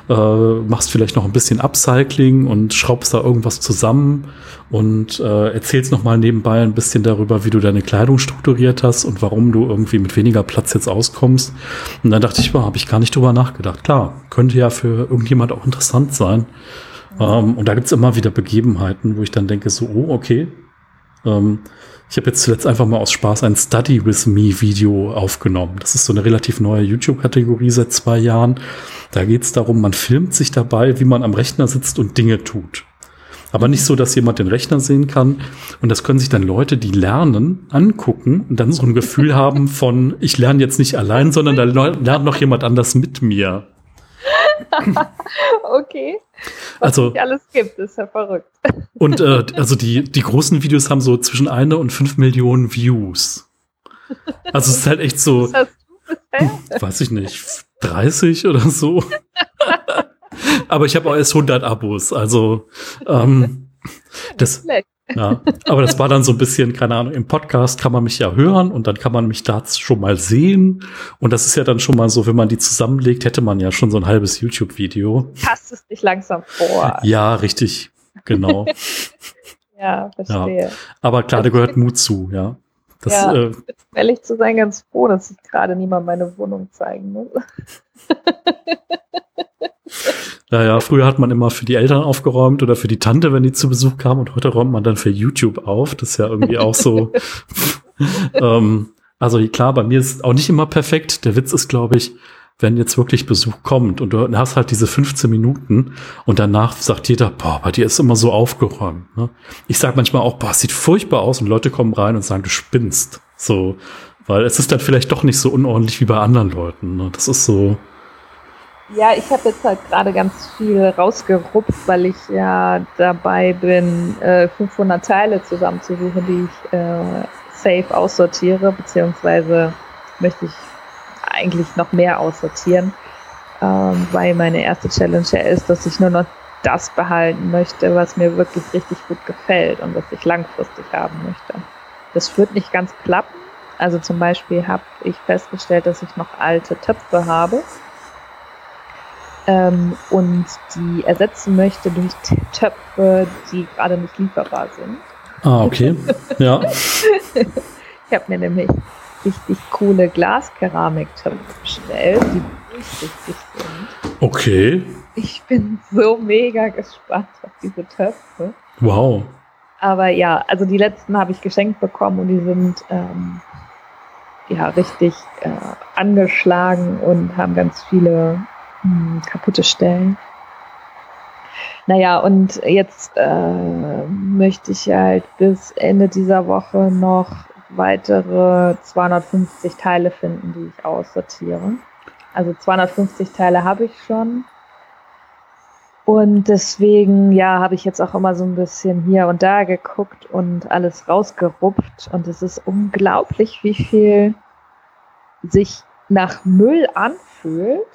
S1: äh, machst vielleicht noch ein bisschen Upcycling und schraubst da irgendwas zusammen und äh, erzählst noch mal nebenbei ein bisschen darüber, wie du deine Kleidung strukturiert hast und warum du irgendwie mit weniger Platz jetzt auskommst. Und dann dachte ich, wow, habe ich gar nicht drüber nachgedacht. Klar, könnte ja für irgendjemand auch interessant sein. Ähm, und da gibt's immer wieder Begebenheiten, wo ich dann denke, so, oh, okay, ähm, ich habe jetzt zuletzt einfach mal aus Spaß ein Study with Me Video aufgenommen. Das ist so eine relativ neue YouTube-Kategorie seit zwei Jahren. Da geht es darum, man filmt sich dabei, wie man am Rechner sitzt und Dinge tut. Aber nicht so, dass jemand den Rechner sehen kann. Und das können sich dann Leute, die lernen, angucken und dann so ein Gefühl haben von, ich lerne jetzt nicht allein, sondern da lernt noch jemand anders mit mir.
S2: okay. Was also alles gibt, ist ja verrückt.
S1: Und äh, also die, die großen Videos haben so zwischen eine und fünf Millionen Views. Also es ist halt echt so. Was hast du bisher? Weiß ich nicht, 30 oder so. Aber ich habe auch erst 100 Abos, also ähm, das, ja, aber das war dann so ein bisschen, keine Ahnung, im Podcast kann man mich ja hören und dann kann man mich da schon mal sehen. Und das ist ja dann schon mal so, wenn man die zusammenlegt, hätte man ja schon so ein halbes YouTube-Video.
S2: Passt es dich langsam vor.
S1: Ja, richtig, genau.
S2: ja, verstehe. Ja.
S1: Aber klar, da gehört Mut zu, ja.
S2: Das, ja, äh, ich bin ehrlich zu sein ganz froh, dass ich gerade niemand meine Wohnung zeigen muss.
S1: Ja, ja, früher hat man immer für die Eltern aufgeräumt oder für die Tante, wenn die zu Besuch kam und heute räumt man dann für YouTube auf. Das ist ja irgendwie auch so. ähm, also klar, bei mir ist auch nicht immer perfekt. Der Witz ist, glaube ich, wenn jetzt wirklich Besuch kommt und du hast halt diese 15 Minuten und danach sagt jeder, boah, bei dir ist immer so aufgeräumt. Ne? Ich sage manchmal auch, boah, es sieht furchtbar aus und Leute kommen rein und sagen, du spinnst. So, weil es ist dann vielleicht doch nicht so unordentlich wie bei anderen Leuten. Ne? Das ist so,
S2: ja, ich habe jetzt halt gerade ganz viel rausgerupft, weil ich ja dabei bin, äh, 500 Teile zusammenzusuchen, die ich äh, safe aussortiere, beziehungsweise möchte ich eigentlich noch mehr aussortieren, ähm, weil meine erste Challenge ja ist, dass ich nur noch das behalten möchte, was mir wirklich richtig gut gefällt und was ich langfristig haben möchte. Das wird nicht ganz klappen. Also zum Beispiel habe ich festgestellt, dass ich noch alte Töpfe habe ähm, und die ersetzen möchte durch Töpfe, die gerade nicht lieferbar sind.
S1: Ah, okay. Ja.
S2: ich habe mir nämlich richtig coole Glaskeramiktöpfe bestellt, die durchsichtig sind.
S1: Okay.
S2: Ich bin so mega gespannt auf diese Töpfe.
S1: Wow.
S2: Aber ja, also die letzten habe ich geschenkt bekommen und die sind ähm, ja richtig äh, angeschlagen und haben ganz viele hm, kaputte Stellen. Naja, und jetzt äh, möchte ich halt bis Ende dieser Woche noch weitere 250 Teile finden, die ich aussortiere. Also 250 Teile habe ich schon. Und deswegen, ja, habe ich jetzt auch immer so ein bisschen hier und da geguckt und alles rausgerupft. Und es ist unglaublich, wie viel sich nach Müll anfühlt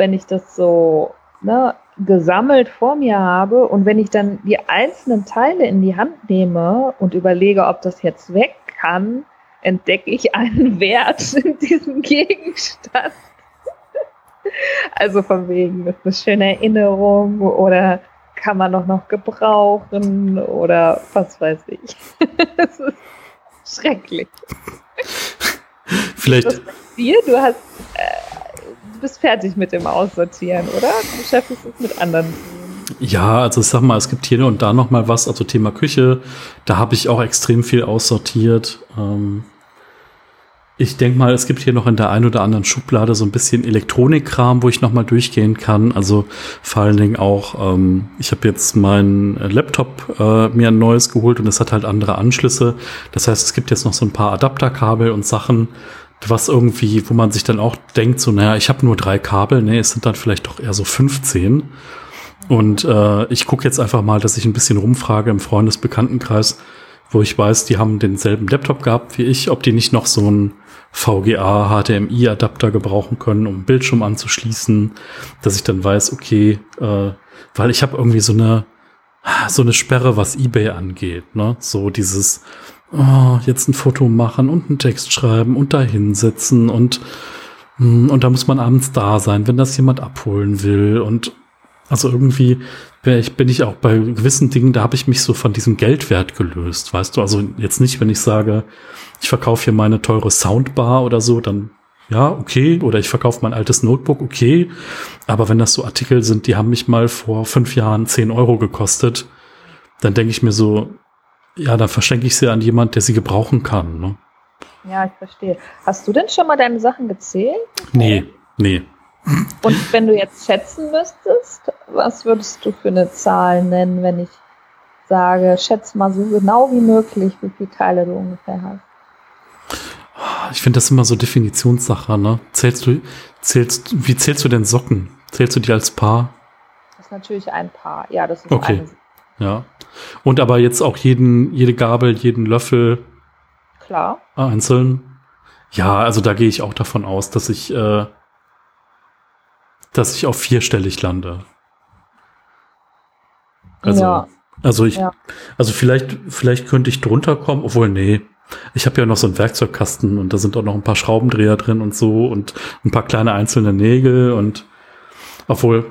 S2: wenn ich das so ne, gesammelt vor mir habe und wenn ich dann die einzelnen Teile in die Hand nehme und überlege, ob das jetzt weg kann, entdecke ich einen Wert in diesem Gegenstand. Also von wegen, das ist eine schöne Erinnerung oder kann man doch noch gebrauchen oder was weiß ich. Es ist schrecklich.
S1: Vielleicht. Das
S2: dir, du hast äh, bist fertig mit dem Aussortieren, oder? Du beschäftigst dich mit anderen
S1: Ja, also ich sag mal, es gibt hier und da noch mal was, also Thema Küche, da habe ich auch extrem viel aussortiert. Ähm, Ich denke mal, es gibt hier noch in der einen oder anderen Schublade so ein bisschen Elektronikkram, wo ich noch mal durchgehen kann. Also vor allen Dingen auch, ähm, ich habe jetzt meinen Laptop äh, mir ein neues geholt und es hat halt andere Anschlüsse. Das heißt, es gibt jetzt noch so ein paar Adapterkabel und Sachen, was irgendwie, wo man sich dann auch denkt, so, naja, ich habe nur drei Kabel, nee, es sind dann vielleicht doch eher so 15. Und äh, ich gucke jetzt einfach mal, dass ich ein bisschen rumfrage im Freundesbekanntenkreis, wo ich weiß, die haben denselben Laptop gehabt wie ich, ob die nicht noch so ein VGA, HDMI-Adapter gebrauchen können, um Bildschirm anzuschließen, dass ich dann weiß, okay, äh, weil ich habe irgendwie so eine so eine Sperre, was eBay angeht, ne? So dieses oh, jetzt ein Foto machen und einen Text schreiben und da hinsetzen und hm, und da muss man abends da sein, wenn das jemand abholen will und also irgendwie ich, bin ich auch bei gewissen Dingen, da habe ich mich so von diesem Geldwert gelöst, weißt du? Also jetzt nicht, wenn ich sage, ich verkaufe hier meine teure Soundbar oder so, dann ja, okay. Oder ich verkaufe mein altes Notebook, okay. Aber wenn das so Artikel sind, die haben mich mal vor fünf Jahren zehn Euro gekostet, dann denke ich mir so, ja, dann verschenke ich sie an jemand, der sie gebrauchen kann. Ne?
S2: Ja, ich verstehe. Hast du denn schon mal deine Sachen gezählt?
S1: Nee, nee.
S2: Und wenn du jetzt schätzen müsstest, was würdest du für eine Zahl nennen, wenn ich sage, schätze mal so genau wie möglich, wie viele Teile du ungefähr hast?
S1: Ich finde das immer so Definitionssache, ne? Zählst du, zählst, wie zählst du denn Socken? Zählst du die als Paar?
S2: Das ist natürlich ein Paar, ja, das ist
S1: okay. eine. Ja. Und aber jetzt auch jeden, jede Gabel, jeden Löffel.
S2: Klar.
S1: Einzeln. Ja, also da gehe ich auch davon aus, dass ich äh, dass ich auf vierstellig lande. Also, ja. also ich, ja. also vielleicht, vielleicht könnte ich drunter kommen, obwohl, nee. Ich habe ja noch so einen Werkzeugkasten und da sind auch noch ein paar Schraubendreher drin und so und ein paar kleine einzelne Nägel und obwohl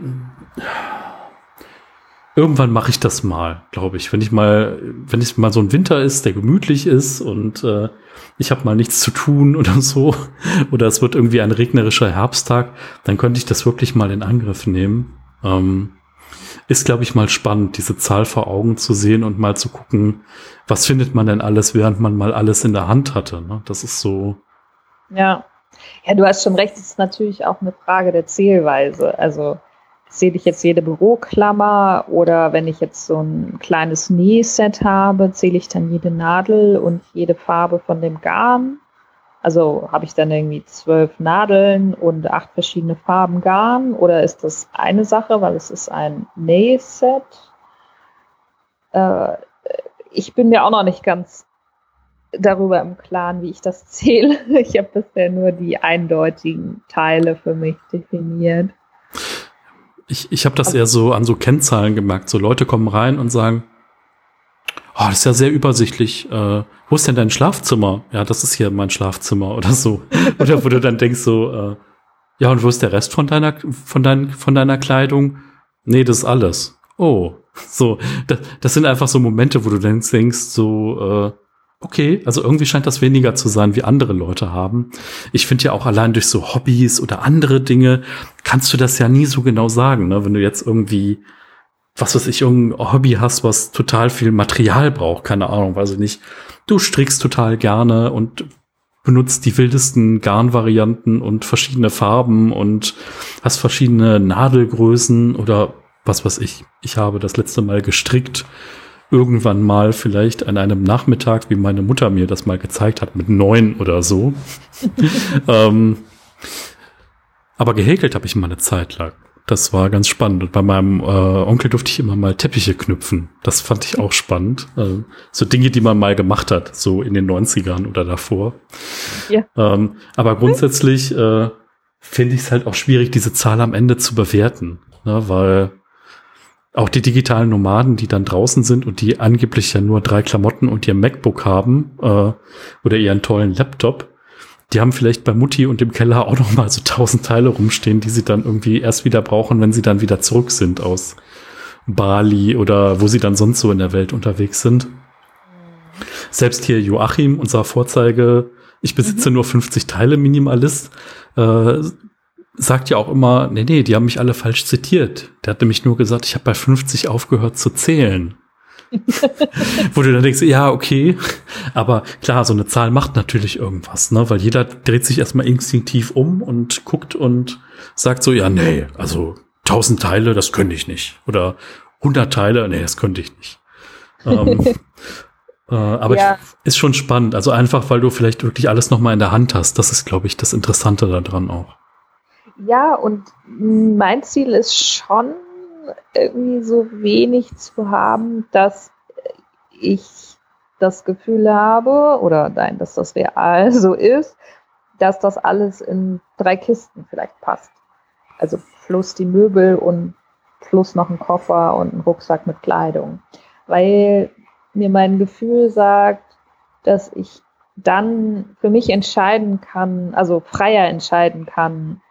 S1: irgendwann mache ich das mal, glaube ich. Wenn ich mal, wenn es mal so ein Winter ist, der gemütlich ist und äh, ich habe mal nichts zu tun oder so, oder es wird irgendwie ein regnerischer Herbsttag, dann könnte ich das wirklich mal in Angriff nehmen. Ähm, ist, glaube ich, mal spannend, diese Zahl vor Augen zu sehen und mal zu gucken, was findet man denn alles, während man mal alles in der Hand hatte. Ne? Das ist so.
S2: Ja. Ja, du hast schon recht, es ist natürlich auch eine Frage der Zählweise. Also zähle ich jetzt jede Büroklammer oder wenn ich jetzt so ein kleines Nähset habe, zähle ich dann jede Nadel und jede Farbe von dem Garn. Also habe ich dann irgendwie zwölf Nadeln und acht verschiedene Farben Garn oder ist das eine Sache, weil es ist ein Nähset? Äh, ich bin mir auch noch nicht ganz darüber im Klaren, wie ich das zähle. Ich habe bisher nur die eindeutigen Teile für mich definiert.
S1: Ich, ich habe das eher so an so Kennzahlen gemerkt. So Leute kommen rein und sagen, oh, das ist ja sehr übersichtlich. Äh, wo ist denn dein Schlafzimmer? Ja, das ist hier mein Schlafzimmer oder so. oder wo du dann denkst so, äh, ja, und wo ist der Rest von deiner, von, dein, von deiner Kleidung? Nee, das ist alles. Oh, so, das, das sind einfach so Momente, wo du dann denkst, so, äh, okay, also irgendwie scheint das weniger zu sein, wie andere Leute haben. Ich finde ja auch allein durch so Hobbys oder andere Dinge kannst du das ja nie so genau sagen, ne? Wenn du jetzt irgendwie, was weiß ich, irgendein Hobby hast, was total viel Material braucht, keine Ahnung, weiß ich nicht. Du strickst total gerne und benutzt die wildesten Garnvarianten und verschiedene Farben und hast verschiedene Nadelgrößen oder was weiß ich. Ich habe das letzte Mal gestrickt irgendwann mal vielleicht an einem Nachmittag, wie meine Mutter mir das mal gezeigt hat, mit neun oder so. ähm, aber gehäkelt habe ich mal eine Zeit lang. Das war ganz spannend. Und bei meinem äh, Onkel durfte ich immer mal Teppiche knüpfen. Das fand ich auch spannend. Äh, so Dinge, die man mal gemacht hat, so in den 90ern oder davor. Ja. Ähm, aber grundsätzlich äh, finde ich es halt auch schwierig, diese Zahl am Ende zu bewerten. Ne, weil auch die digitalen Nomaden, die dann draußen sind und die angeblich ja nur drei Klamotten und ihr MacBook haben äh, oder ihren tollen Laptop, die haben vielleicht bei Mutti und im Keller auch noch mal so tausend Teile rumstehen, die sie dann irgendwie erst wieder brauchen, wenn sie dann wieder zurück sind aus Bali oder wo sie dann sonst so in der Welt unterwegs sind. Selbst hier Joachim, unser Vorzeige, ich besitze mhm. nur 50 Teile Minimalist, äh, sagt ja auch immer, nee, nee, die haben mich alle falsch zitiert. Der hat nämlich nur gesagt, ich habe bei 50 aufgehört zu zählen. Wo du dann denkst, ja, okay, aber klar, so eine Zahl macht natürlich irgendwas, ne? Weil jeder dreht sich erstmal instinktiv um und guckt und sagt so, ja, nee, also tausend Teile, das könnte ich nicht. Oder hundert Teile, nee, das könnte ich nicht. ähm, äh, aber ja. ich, ist schon spannend. Also einfach, weil du vielleicht wirklich alles nochmal in der Hand hast. Das ist, glaube ich, das Interessante daran auch.
S2: Ja, und mein Ziel ist schon, irgendwie so wenig zu haben, dass ich das Gefühl habe, oder nein, dass das real so ist, dass das alles in drei Kisten vielleicht passt. Also plus die Möbel und plus noch ein Koffer und ein Rucksack mit Kleidung. Weil mir mein Gefühl sagt, dass ich dann für mich entscheiden kann, also freier entscheiden kann,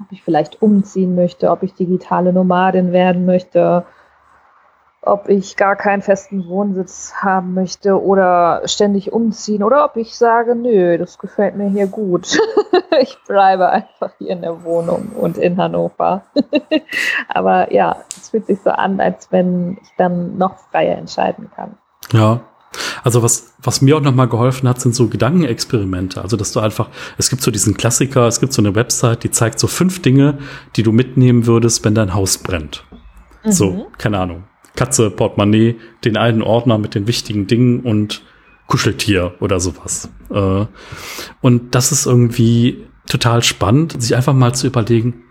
S2: ob ich vielleicht umziehen möchte, ob ich digitale Nomadin werden möchte, ob ich gar keinen festen Wohnsitz haben möchte oder ständig umziehen oder ob ich sage, nö, das gefällt mir hier gut. ich bleibe einfach hier in der Wohnung und in Hannover. Aber ja, es fühlt sich so an, als wenn ich dann noch freier entscheiden kann.
S1: Ja, also was, was mir auch nochmal geholfen hat, sind so Gedankenexperimente. Also dass du einfach, es gibt so diesen Klassiker, es gibt so eine Website, die zeigt so fünf Dinge, die du mitnehmen würdest, wenn dein Haus brennt. Mhm. So, keine Ahnung. Katze, Portemonnaie, den einen Ordner mit den wichtigen Dingen und Kuscheltier oder sowas. Äh, und das ist irgendwie total spannend, sich einfach mal zu überlegen,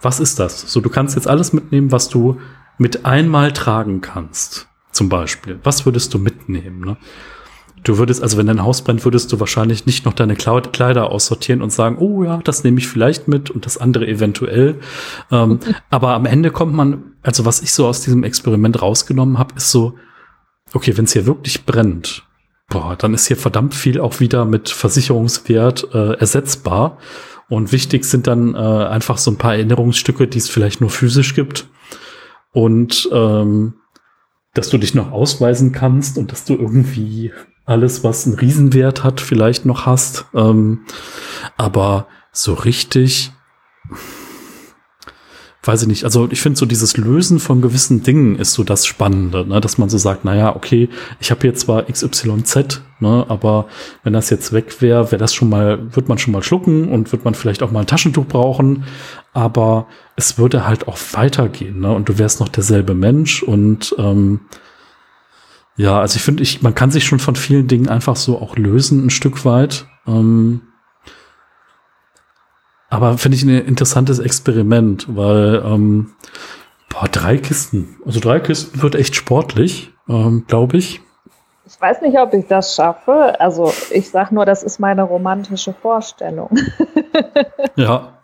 S1: was ist das? So, du kannst jetzt alles mitnehmen, was du mit einmal tragen kannst zum Beispiel. Was würdest du mitnehmen? Ne? Du würdest, also wenn dein Haus brennt, würdest du wahrscheinlich nicht noch deine Kleider aussortieren und sagen, oh ja, das nehme ich vielleicht mit und das andere eventuell. Ähm, aber am Ende kommt man, also was ich so aus diesem Experiment rausgenommen habe, ist so, okay, wenn es hier wirklich brennt, boah, dann ist hier verdammt viel auch wieder mit Versicherungswert äh, ersetzbar. Und wichtig sind dann äh, einfach so ein paar Erinnerungsstücke, die es vielleicht nur physisch gibt. Und ähm, dass du dich noch ausweisen kannst und dass du irgendwie alles, was einen Riesenwert hat, vielleicht noch hast. Ähm, aber so richtig, weiß ich nicht. Also ich finde so dieses Lösen von gewissen Dingen ist so das Spannende, ne? dass man so sagt, naja, okay, ich habe hier zwar XYZ, ne, aber wenn das jetzt weg wäre, wäre das schon mal, wird man schon mal schlucken und wird man vielleicht auch mal ein Taschentuch brauchen, aber es würde halt auch weitergehen, ne? Und du wärst noch derselbe Mensch und ähm, ja, also ich finde, ich, man kann sich schon von vielen Dingen einfach so auch lösen, ein Stück weit. Ähm, aber finde ich ein interessantes Experiment, weil ähm, boah, drei Kisten, also drei Kisten wird echt sportlich, ähm, glaube ich.
S2: Ich weiß nicht, ob ich das schaffe. Also ich sage nur, das ist meine romantische Vorstellung.
S1: ja.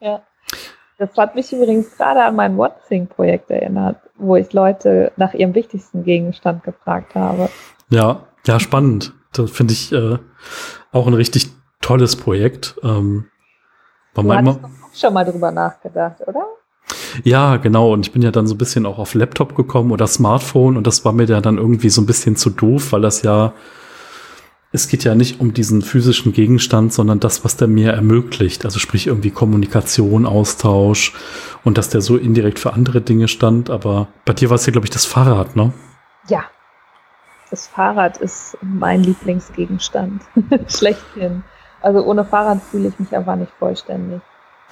S2: Ja. Das hat mich übrigens gerade an mein Watching-Projekt erinnert, wo ich Leute nach ihrem wichtigsten Gegenstand gefragt habe.
S1: Ja, ja, spannend. Das finde ich äh, auch ein richtig tolles Projekt. Ähm,
S2: du hast schon mal drüber nachgedacht, oder?
S1: Ja, genau. Und ich bin ja dann so ein bisschen auch auf Laptop gekommen oder Smartphone und das war mir ja dann irgendwie so ein bisschen zu doof, weil das ja es geht ja nicht um diesen physischen Gegenstand, sondern das, was der mir ermöglicht. Also sprich irgendwie Kommunikation, Austausch und dass der so indirekt für andere Dinge stand. Aber bei dir war es ja, glaube ich, das Fahrrad, ne?
S2: Ja. Das Fahrrad ist mein Lieblingsgegenstand. Schlechthin. Also ohne Fahrrad fühle ich mich einfach nicht vollständig.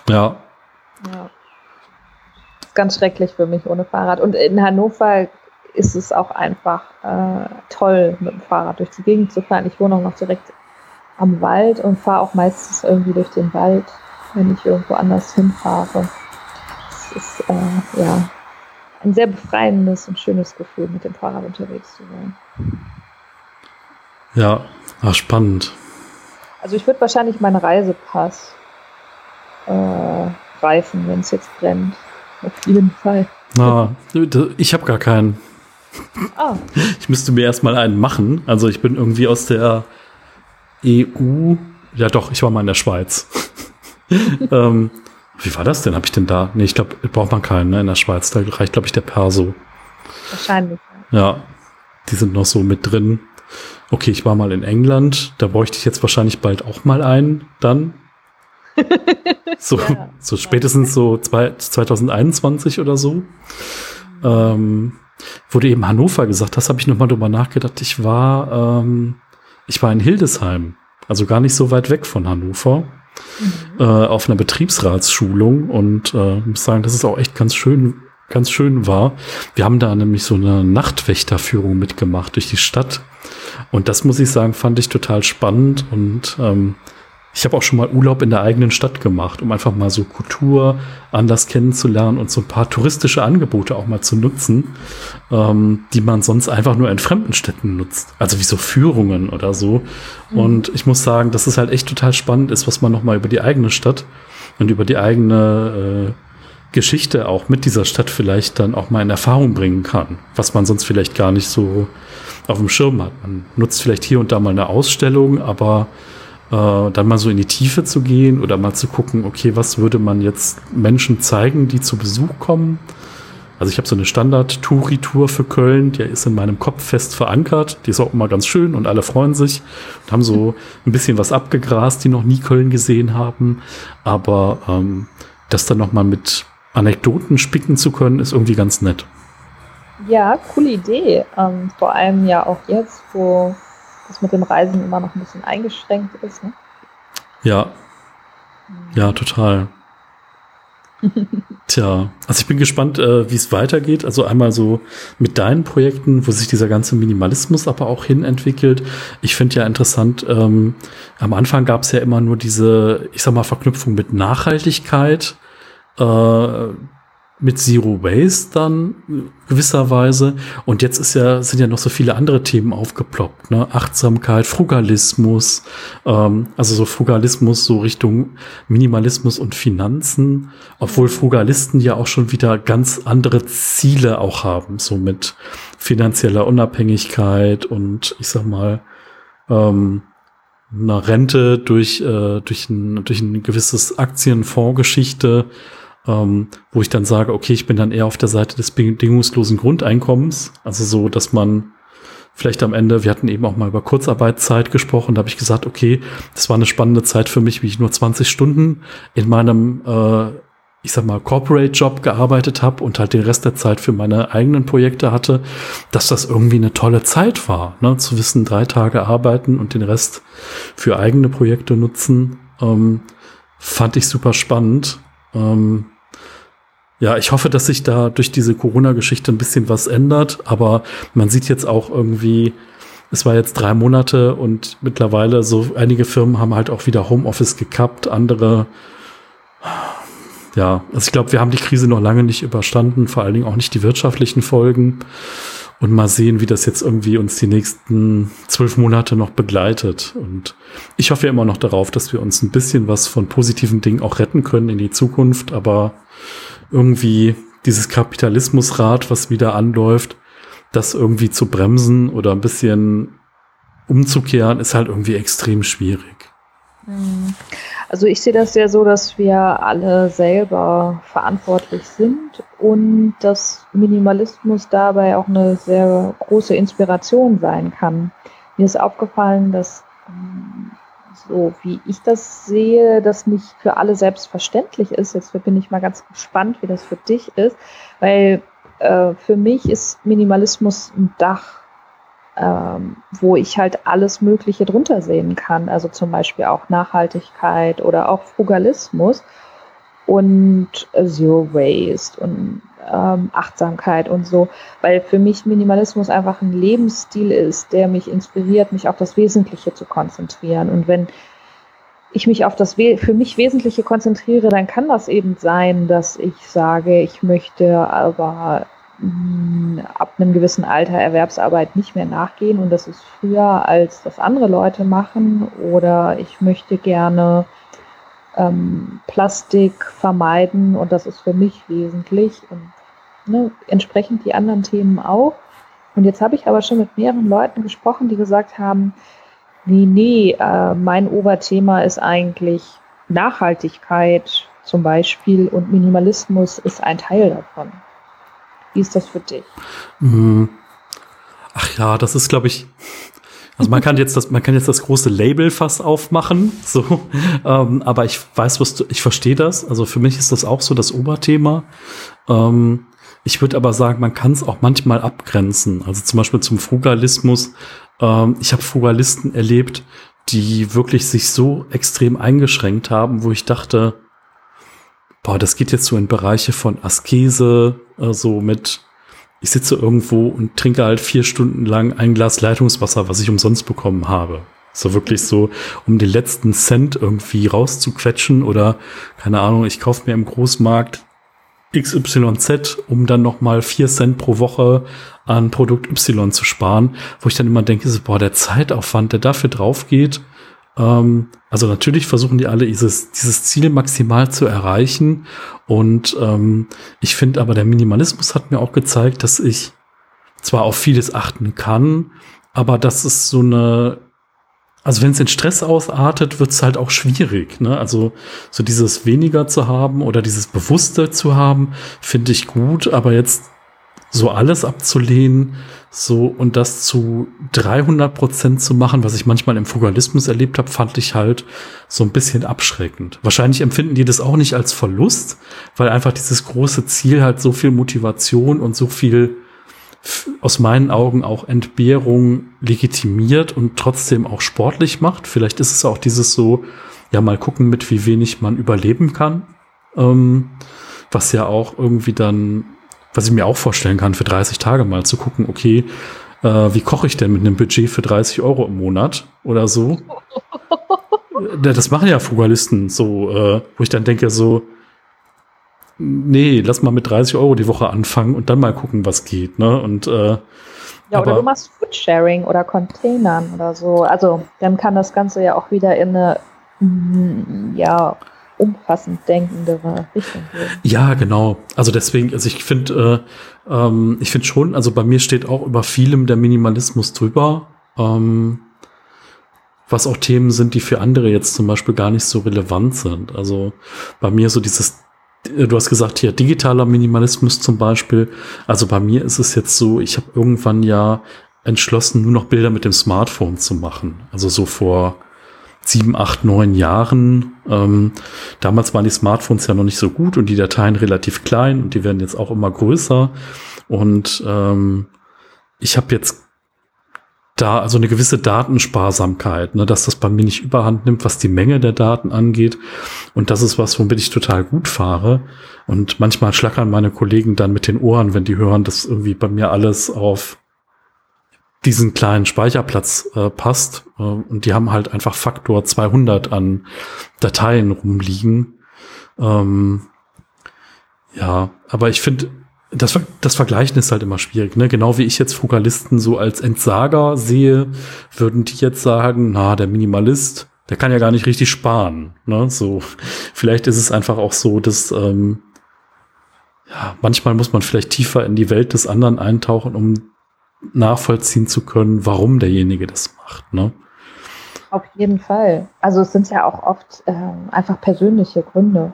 S1: Ja.
S2: Ja. Ganz schrecklich für mich ohne Fahrrad. Und in Hannover ist es auch einfach äh, toll, mit dem Fahrrad durch die Gegend zu fahren. Ich wohne auch noch direkt am Wald und fahre auch meistens irgendwie durch den Wald, wenn ich irgendwo anders hinfahre. Es ist äh, ja ein sehr befreiendes und schönes Gefühl, mit dem Fahrrad unterwegs zu sein.
S1: Ja, ach, spannend.
S2: Also ich würde wahrscheinlich meinen Reisepass äh, greifen, wenn es jetzt brennt. Auf jeden Fall.
S1: Na, ich habe gar keinen. Oh. Ich müsste mir erstmal einen machen. Also ich bin irgendwie aus der EU. Ja doch, ich war mal in der Schweiz. ähm, wie war das denn? Habe ich denn da? Nee, ich glaube, braucht man keinen ne, in der Schweiz. Da reicht, glaube ich, der Perso.
S2: Wahrscheinlich.
S1: Ja, die sind noch so mit drin. Okay, ich war mal in England. Da bräuchte ich jetzt wahrscheinlich bald auch mal einen dann. so, ja, so spätestens so zwei, 2021 oder so. Ähm, du eben Hannover gesagt hast, habe ich nochmal drüber nachgedacht. Ich war, ähm, ich war in Hildesheim, also gar nicht so weit weg von Hannover, mhm. äh, auf einer Betriebsratsschulung und äh, muss sagen, das ist auch echt ganz schön, ganz schön war. Wir haben da nämlich so eine Nachtwächterführung mitgemacht durch die Stadt. Und das muss ich sagen, fand ich total spannend und ähm, ich habe auch schon mal Urlaub in der eigenen Stadt gemacht, um einfach mal so Kultur anders kennenzulernen und so ein paar touristische Angebote auch mal zu nutzen, ähm, die man sonst einfach nur in fremden Städten nutzt. Also wie so Führungen oder so. Mhm. Und ich muss sagen, dass es halt echt total spannend ist, was man noch mal über die eigene Stadt und über die eigene äh, Geschichte auch mit dieser Stadt vielleicht dann auch mal in Erfahrung bringen kann, was man sonst vielleicht gar nicht so auf dem Schirm hat. Man nutzt vielleicht hier und da mal eine Ausstellung, aber äh, dann mal so in die Tiefe zu gehen oder mal zu gucken, okay, was würde man jetzt Menschen zeigen, die zu Besuch kommen? Also ich habe so eine Standard-Touri-Tour für Köln, die ist in meinem Kopf fest verankert. Die ist auch immer ganz schön und alle freuen sich und haben so ein bisschen was abgegrast, die noch nie Köln gesehen haben. Aber ähm, das dann noch mal mit Anekdoten spicken zu können, ist irgendwie ganz nett.
S2: Ja, coole Idee. Ähm, vor allem ja auch jetzt, wo das mit dem Reisen immer noch ein bisschen eingeschränkt ist. Ne?
S1: Ja. Ja, total. Tja, also ich bin gespannt, äh, wie es weitergeht. Also einmal so mit deinen Projekten, wo sich dieser ganze Minimalismus aber auch hin entwickelt. Ich finde ja interessant, ähm, am Anfang gab es ja immer nur diese, ich sag mal, Verknüpfung mit Nachhaltigkeit. Äh, mit Zero Waste dann gewisserweise. Und jetzt ist ja, sind ja noch so viele andere Themen aufgeploppt, ne? Achtsamkeit, Frugalismus, ähm, also so Frugalismus so Richtung Minimalismus und Finanzen, obwohl Frugalisten ja auch schon wieder ganz andere Ziele auch haben, so mit finanzieller Unabhängigkeit und ich sag mal, ähm, einer Rente durch, äh, durch, ein, durch ein gewisses Aktienfondsgeschichte ähm, wo ich dann sage, okay, ich bin dann eher auf der Seite des bedingungslosen Grundeinkommens. Also so, dass man vielleicht am Ende, wir hatten eben auch mal über Kurzarbeitszeit gesprochen, da habe ich gesagt, okay, das war eine spannende Zeit für mich, wie ich nur 20 Stunden in meinem, äh, ich sag mal, Corporate-Job gearbeitet habe und halt den Rest der Zeit für meine eigenen Projekte hatte, dass das irgendwie eine tolle Zeit war, ne? zu wissen, drei Tage arbeiten und den Rest für eigene Projekte nutzen, ähm, fand ich super spannend ähm, ja, ich hoffe, dass sich da durch diese Corona-Geschichte ein bisschen was ändert, aber man sieht jetzt auch irgendwie, es war jetzt drei Monate und mittlerweile so einige Firmen haben halt auch wieder Homeoffice gekappt, andere ja, also ich glaube, wir haben die Krise noch lange nicht überstanden, vor allen Dingen auch nicht die wirtschaftlichen Folgen. Und mal sehen, wie das jetzt irgendwie uns die nächsten zwölf Monate noch begleitet. Und ich hoffe immer noch darauf, dass wir uns ein bisschen was von positiven Dingen auch retten können in die Zukunft. Aber irgendwie dieses Kapitalismusrad, was wieder anläuft, das irgendwie zu bremsen oder ein bisschen umzukehren, ist halt irgendwie extrem schwierig.
S2: Mhm. Also ich sehe das ja so, dass wir alle selber verantwortlich sind und dass Minimalismus dabei auch eine sehr große Inspiration sein kann. Mir ist aufgefallen, dass ähm, so wie ich das sehe, das nicht für alle selbstverständlich ist. Jetzt bin ich mal ganz gespannt, wie das für dich ist, weil äh, für mich ist Minimalismus ein Dach ähm, wo ich halt alles Mögliche drunter sehen kann. Also zum Beispiel auch Nachhaltigkeit oder auch Frugalismus und Zero Waste und ähm, Achtsamkeit und so, weil für mich Minimalismus einfach ein Lebensstil ist, der mich inspiriert, mich auf das Wesentliche zu konzentrieren. Und wenn ich mich auf das für mich Wesentliche konzentriere, dann kann das eben sein, dass ich sage, ich möchte aber ab einem gewissen Alter Erwerbsarbeit nicht mehr nachgehen und das ist früher, als das andere Leute machen oder ich möchte gerne ähm, Plastik vermeiden und das ist für mich wesentlich und ne, entsprechend die anderen Themen auch. Und jetzt habe ich aber schon mit mehreren Leuten gesprochen, die gesagt haben, nee, nee, äh, mein Oberthema ist eigentlich Nachhaltigkeit zum Beispiel und Minimalismus ist ein Teil davon. Wie ist das für dich?
S1: Mhm. Ach ja, das ist, glaube ich, also man kann jetzt das, man kann jetzt das große Label fast aufmachen, so, ähm, aber ich weiß, was du, ich verstehe das. Also für mich ist das auch so das Oberthema. Ähm, Ich würde aber sagen, man kann es auch manchmal abgrenzen. Also zum Beispiel zum Frugalismus. Ähm, ich habe Frugalisten erlebt, die wirklich sich so extrem eingeschränkt haben, wo ich dachte, boah, das geht jetzt so in Bereiche von Askese, äh, so mit, ich sitze irgendwo und trinke halt vier Stunden lang ein Glas Leitungswasser, was ich umsonst bekommen habe. So wirklich so, um den letzten Cent irgendwie rauszuquetschen oder, keine Ahnung, ich kaufe mir im Großmarkt XYZ, um dann nochmal vier Cent pro Woche an Produkt Y zu sparen, wo ich dann immer denke, so, boah, der Zeitaufwand, der dafür drauf geht, ähm, also natürlich versuchen die alle dieses, dieses Ziel maximal zu erreichen und ähm, ich finde aber, der Minimalismus hat mir auch gezeigt, dass ich zwar auf vieles achten kann, aber dass es so eine also wenn es in Stress ausartet, wird es halt auch schwierig. Ne? Also so dieses weniger zu haben oder dieses Bewusste zu haben, finde ich gut, aber jetzt so alles abzulehnen, so und das zu 300 Prozent zu machen, was ich manchmal im Fugalismus erlebt habe, fand ich halt so ein bisschen abschreckend. Wahrscheinlich empfinden die das auch nicht als Verlust, weil einfach dieses große Ziel halt so viel Motivation und so viel aus meinen Augen auch Entbehrung legitimiert und trotzdem auch sportlich macht. Vielleicht ist es auch dieses so, ja, mal gucken, mit wie wenig man überleben kann. Ähm, was ja auch irgendwie dann, was ich mir auch vorstellen kann, für 30 Tage mal zu gucken, okay, äh, wie koche ich denn mit einem Budget für 30 Euro im Monat oder so? das machen ja Fugalisten so, äh, wo ich dann denke, so, nee, lass mal mit 30 Euro die Woche anfangen und dann mal gucken, was geht. Ne? Und, äh,
S2: ja, oder du machst Foodsharing oder Containern oder so. Also dann kann das Ganze ja auch wieder in eine mm, ja, umfassend denkendere Richtung.
S1: Ja, genau. Also deswegen, also ich finde, äh, ähm, ich finde schon, also bei mir steht auch über vielem der Minimalismus drüber. Ähm, was auch Themen sind, die für andere jetzt zum Beispiel gar nicht so relevant sind. Also bei mir so dieses äh, du hast gesagt hier digitaler Minimalismus zum Beispiel. Also bei mir ist es jetzt so, ich habe irgendwann ja entschlossen, nur noch Bilder mit dem Smartphone zu machen. Also so vor sieben, acht, neun Jahren. Ähm, damals waren die Smartphones ja noch nicht so gut und die Dateien relativ klein und die werden jetzt auch immer größer. Und ähm, ich habe jetzt da also eine gewisse Datensparsamkeit, ne, dass das bei mir nicht überhand nimmt, was die Menge der Daten angeht. Und das ist was, womit ich total gut fahre. Und manchmal schlackern meine Kollegen dann mit den Ohren, wenn die hören, dass irgendwie bei mir alles auf diesen kleinen Speicherplatz äh, passt. Äh, und die haben halt einfach Faktor 200 an Dateien rumliegen. Ähm, ja, aber ich finde, das, das Vergleichen ist halt immer schwierig, ne? Genau wie ich jetzt Frugalisten so als Entsager sehe, würden die jetzt sagen, na, der Minimalist, der kann ja gar nicht richtig sparen, ne? So, vielleicht ist es einfach auch so, dass, ähm, ja, manchmal muss man vielleicht tiefer in die Welt des anderen eintauchen, um nachvollziehen zu können, warum derjenige das macht, ne?
S2: Auf jeden Fall. Also es sind ja auch oft ähm, einfach persönliche Gründe,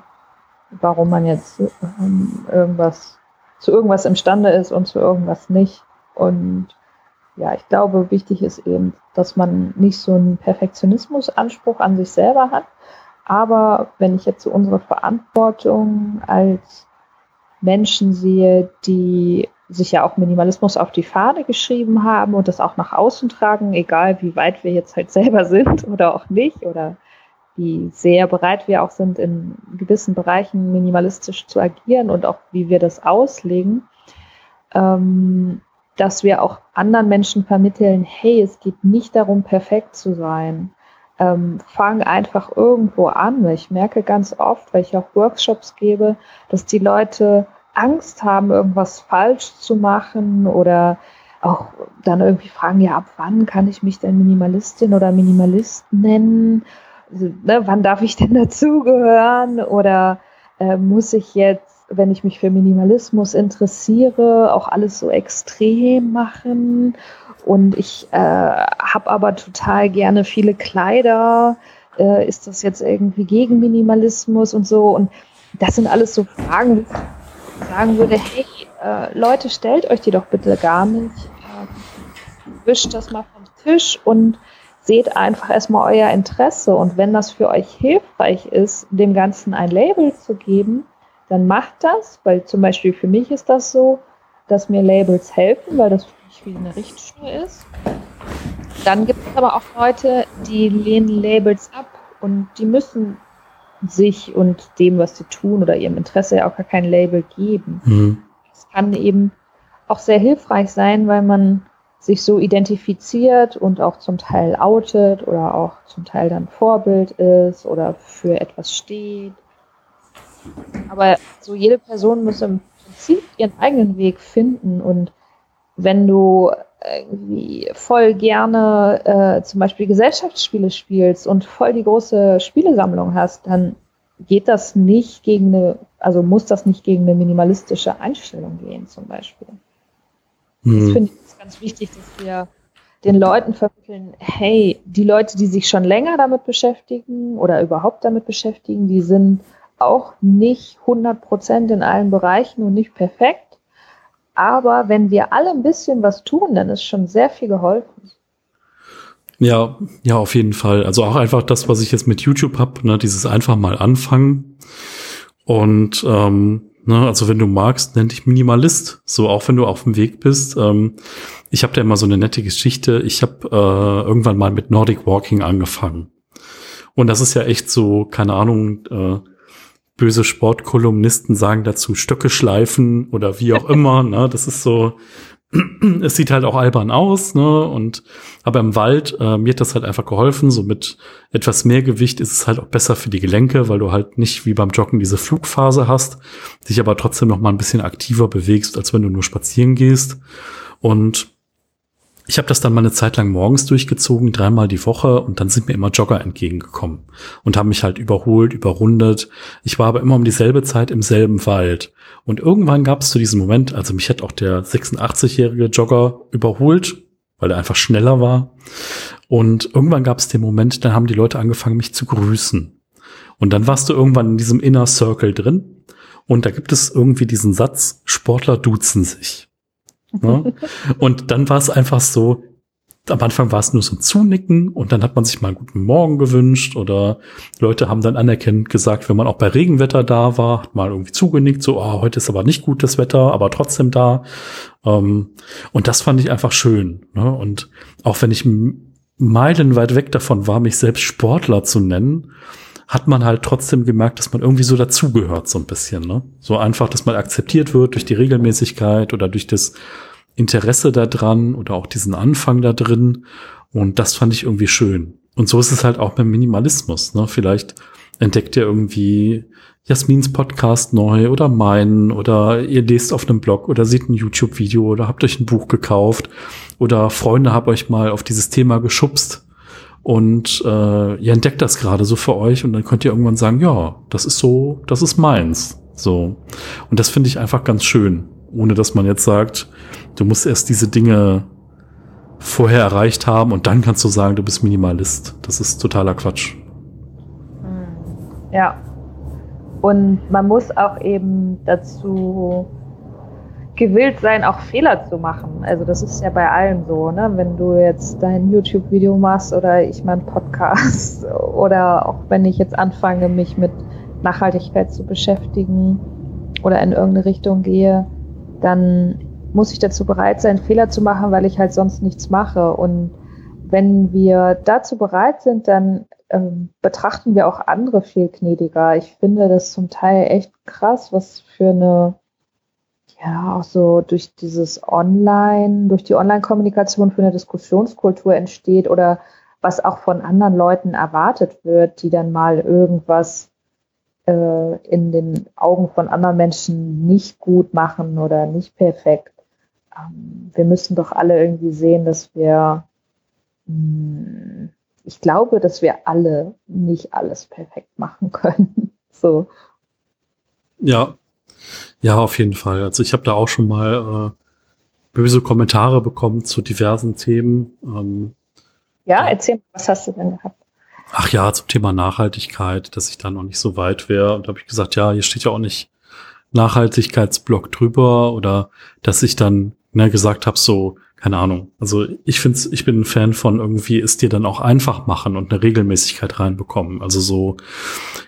S2: warum man jetzt ähm, irgendwas zu irgendwas imstande ist und zu irgendwas nicht. Und ja, ich glaube, wichtig ist eben, dass man nicht so einen Perfektionismusanspruch an sich selber hat. Aber wenn ich jetzt so unsere Verantwortung als Menschen sehe, die sich ja auch Minimalismus auf die Fahne geschrieben haben und das auch nach außen tragen, egal wie weit wir jetzt halt selber sind oder auch nicht oder wie sehr bereit wir auch sind, in gewissen Bereichen minimalistisch zu agieren und auch wie wir das auslegen, ähm, dass wir auch anderen Menschen vermitteln, hey, es geht nicht darum, perfekt zu sein. Ähm, fang einfach irgendwo an. Ich merke ganz oft, weil ich auch Workshops gebe, dass die Leute Angst haben, irgendwas falsch zu machen oder auch dann irgendwie fragen, ja, ab wann kann ich mich denn Minimalistin oder Minimalist nennen? also, ne, wann darf ich denn dazugehören? Oder äh, muss ich jetzt, wenn ich mich für Minimalismus interessiere, auch alles so extrem machen? Und ich äh, habe aber total gerne viele Kleider. Äh, ist das jetzt irgendwie gegen Minimalismus und so? Und das sind alles so Fragen, sagen würde, hey, äh, Leute, stellt euch die doch bitte gar nicht. Äh, wischt das mal vom Tisch und seht einfach erstmal euer Interesse und wenn das für euch hilfreich ist, dem Ganzen ein Label zu geben, dann macht das, weil zum Beispiel für mich ist das so, dass mir Labels helfen, weil das für mich wie eine Richtschnur ist. Dann gibt es aber auch Leute, die lehnen Labels ab und die müssen sich und dem, was sie tun oder ihrem Interesse ja auch gar kein Label geben. Mhm. Das kann eben auch sehr hilfreich sein, weil man sich so identifiziert und auch zum Teil outet oder auch zum Teil dann Vorbild ist oder für etwas steht. Aber so jede Person muss im Prinzip ihren eigenen Weg finden und wenn du irgendwie voll gerne äh, zum Beispiel Gesellschaftsspiele spielst und voll die große Spielesammlung hast, dann geht das nicht gegen eine, also muss das nicht gegen eine minimalistische Einstellung gehen, zum Beispiel. Mhm. Das finde ich ganz wichtig, dass wir den Leuten vermitteln, hey, die Leute, die sich schon länger damit beschäftigen oder überhaupt damit beschäftigen, die sind auch nicht 100 Prozent in allen Bereichen und nicht perfekt. Aber wenn wir alle ein bisschen was tun, dann ist schon sehr viel geholfen.
S1: Ja, ja, auf jeden Fall. Also auch einfach das, was ich jetzt mit YouTube hab, ne, dieses einfach mal anfangen. Und ähm, ne, also wenn du magst, nenn dich Minimalist. So auch wenn du auf dem Weg bist. Ähm, ich habe da immer so eine nette Geschichte. Ich habe äh, irgendwann mal mit Nordic Walking angefangen. Und das ist ja echt so, keine Ahnung, äh, böse Sportkolumnisten sagen dazu Stöcke schleifen oder wie auch immer. ne? Das ist so, es sieht halt auch albern aus, ne? Und aber im Wald, äh, mir hat das halt einfach geholfen. So mit etwas mehr Gewicht ist es halt auch besser für die Gelenke, weil du halt nicht wie beim Joggen diese Flugphase hast, dich aber trotzdem noch mal ein bisschen aktiver bewegst, als wenn du nur spazieren gehst. Und ich habe das dann mal eine Zeit lang morgens durchgezogen, dreimal die Woche und dann sind mir immer Jogger entgegengekommen und haben mich halt überholt, überrundet. Ich war aber immer um dieselbe Zeit im selben Wald. Und irgendwann gab es zu diesem Moment, also mich hat auch der 86-jährige Jogger überholt, weil er einfach schneller war. Und irgendwann gab es den Moment, dann haben die Leute angefangen, mich zu grüßen. Und dann warst du irgendwann in diesem Inner Circle drin. Und da gibt es irgendwie diesen Satz, Sportler duzen sich. Ne? und dann war es einfach so, am Anfang war es nur so ein Zunicken und dann hat man sich mal einen guten Morgen gewünscht oder Leute haben dann anerkennend gesagt, wenn man auch bei Regenwetter da war, hat mal irgendwie zugenickt, so, oh, heute ist aber nicht gutes Wetter, aber trotzdem da. Ähm, und das fand ich einfach schön. Ne? Und auch wenn ich meilenweit weg davon war, mich selbst Sportler zu nennen, hat man halt trotzdem gemerkt, dass man irgendwie so dazugehört, so ein bisschen. Ne? So einfach, dass man akzeptiert wird durch die Regelmäßigkeit oder durch das Interesse daran oder auch diesen Anfang da drin. Und das fand ich irgendwie schön. Und so ist es halt auch beim Minimalismus. Ne? Vielleicht entdeckt ihr irgendwie Jasmins Podcast neu oder meinen oder ihr lest auf einem Blog oder seht ein YouTube-Video oder habt euch ein Buch gekauft oder Freunde habt euch mal auf dieses Thema geschubst und äh, ihr entdeckt das gerade so für euch und dann könnt ihr irgendwann sagen, ja, das ist so, das ist meins. So. Und das finde ich einfach ganz schön, ohne dass man jetzt sagt, du musst erst diese Dinge vorher erreicht haben und dann kannst du sagen, du bist Minimalist. Das ist totaler Quatsch.
S2: Ja. Und man muss auch eben dazu gewillt sein, auch Fehler zu machen. Also das ist ja bei allen so, ne? Wenn du jetzt dein YouTube-Video machst oder ich mein Podcast oder auch wenn ich jetzt anfange, mich mit Nachhaltigkeit zu beschäftigen oder in irgendeine Richtung gehe, dann muss ich dazu bereit sein, Fehler zu machen, weil ich halt sonst nichts mache. Und wenn wir dazu bereit sind, dann ähm, betrachten wir auch andere viel gnädiger. Ich finde das zum Teil echt krass, was für eine ja, auch so durch dieses Online, durch die Online-Kommunikation für eine Diskussionskultur entsteht oder was auch von anderen Leuten erwartet wird, die dann mal irgendwas äh, in den Augen von anderen Menschen nicht gut machen oder nicht perfekt. Ähm, wir müssen doch alle irgendwie sehen, dass wir, mh, hm, ich glaube, dass wir alle nicht alles perfekt machen können. so.
S1: Ja, ja, auf jeden Fall. Also ich habe da auch schon mal äh, böse Kommentare bekommen zu diversen Themen. Ähm,
S2: ja, erzähl, was hast du denn gehabt?
S1: Ach ja, zum Thema Nachhaltigkeit, dass ich da noch nicht so weit wäre. Und da habe ich gesagt, ja, hier steht ja auch nicht Nachhaltigkeitsblock drüber oder dass ich dann ne, gesagt habe, so, keine Ahnung. Also ich finde ich bin ein Fan von irgendwie es dir dann auch einfach machen und eine Regelmäßigkeit reinbekommen. Also so,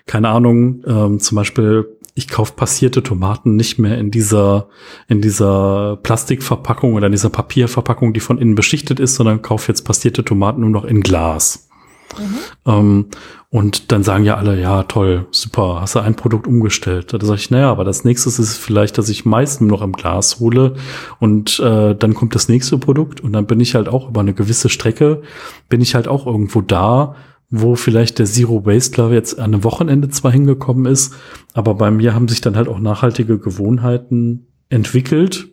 S1: keine Ahnung, ähm, zum Beispiel ich kaufe passierte Tomaten nicht mehr in dieser, in dieser Plastikverpackung oder in dieser Papierverpackung, die von innen beschichtet ist, sondern kaufe jetzt passierte Tomaten nur noch in Glas. Mhm. Ähm, und dann sagen ja alle, ja, toll, super, hast du ein Produkt umgestellt. Da sage ich, naja, aber das nächste ist vielleicht, dass ich meist nur noch im Glas hole und äh, dann kommt das nächste Produkt und dann bin ich halt auch über eine gewisse Strecke, bin ich halt auch irgendwo da, wo vielleicht der Zero Wastler jetzt an einem Wochenende zwar hingekommen ist, aber bei mir haben sich dann halt auch nachhaltige Gewohnheiten entwickelt.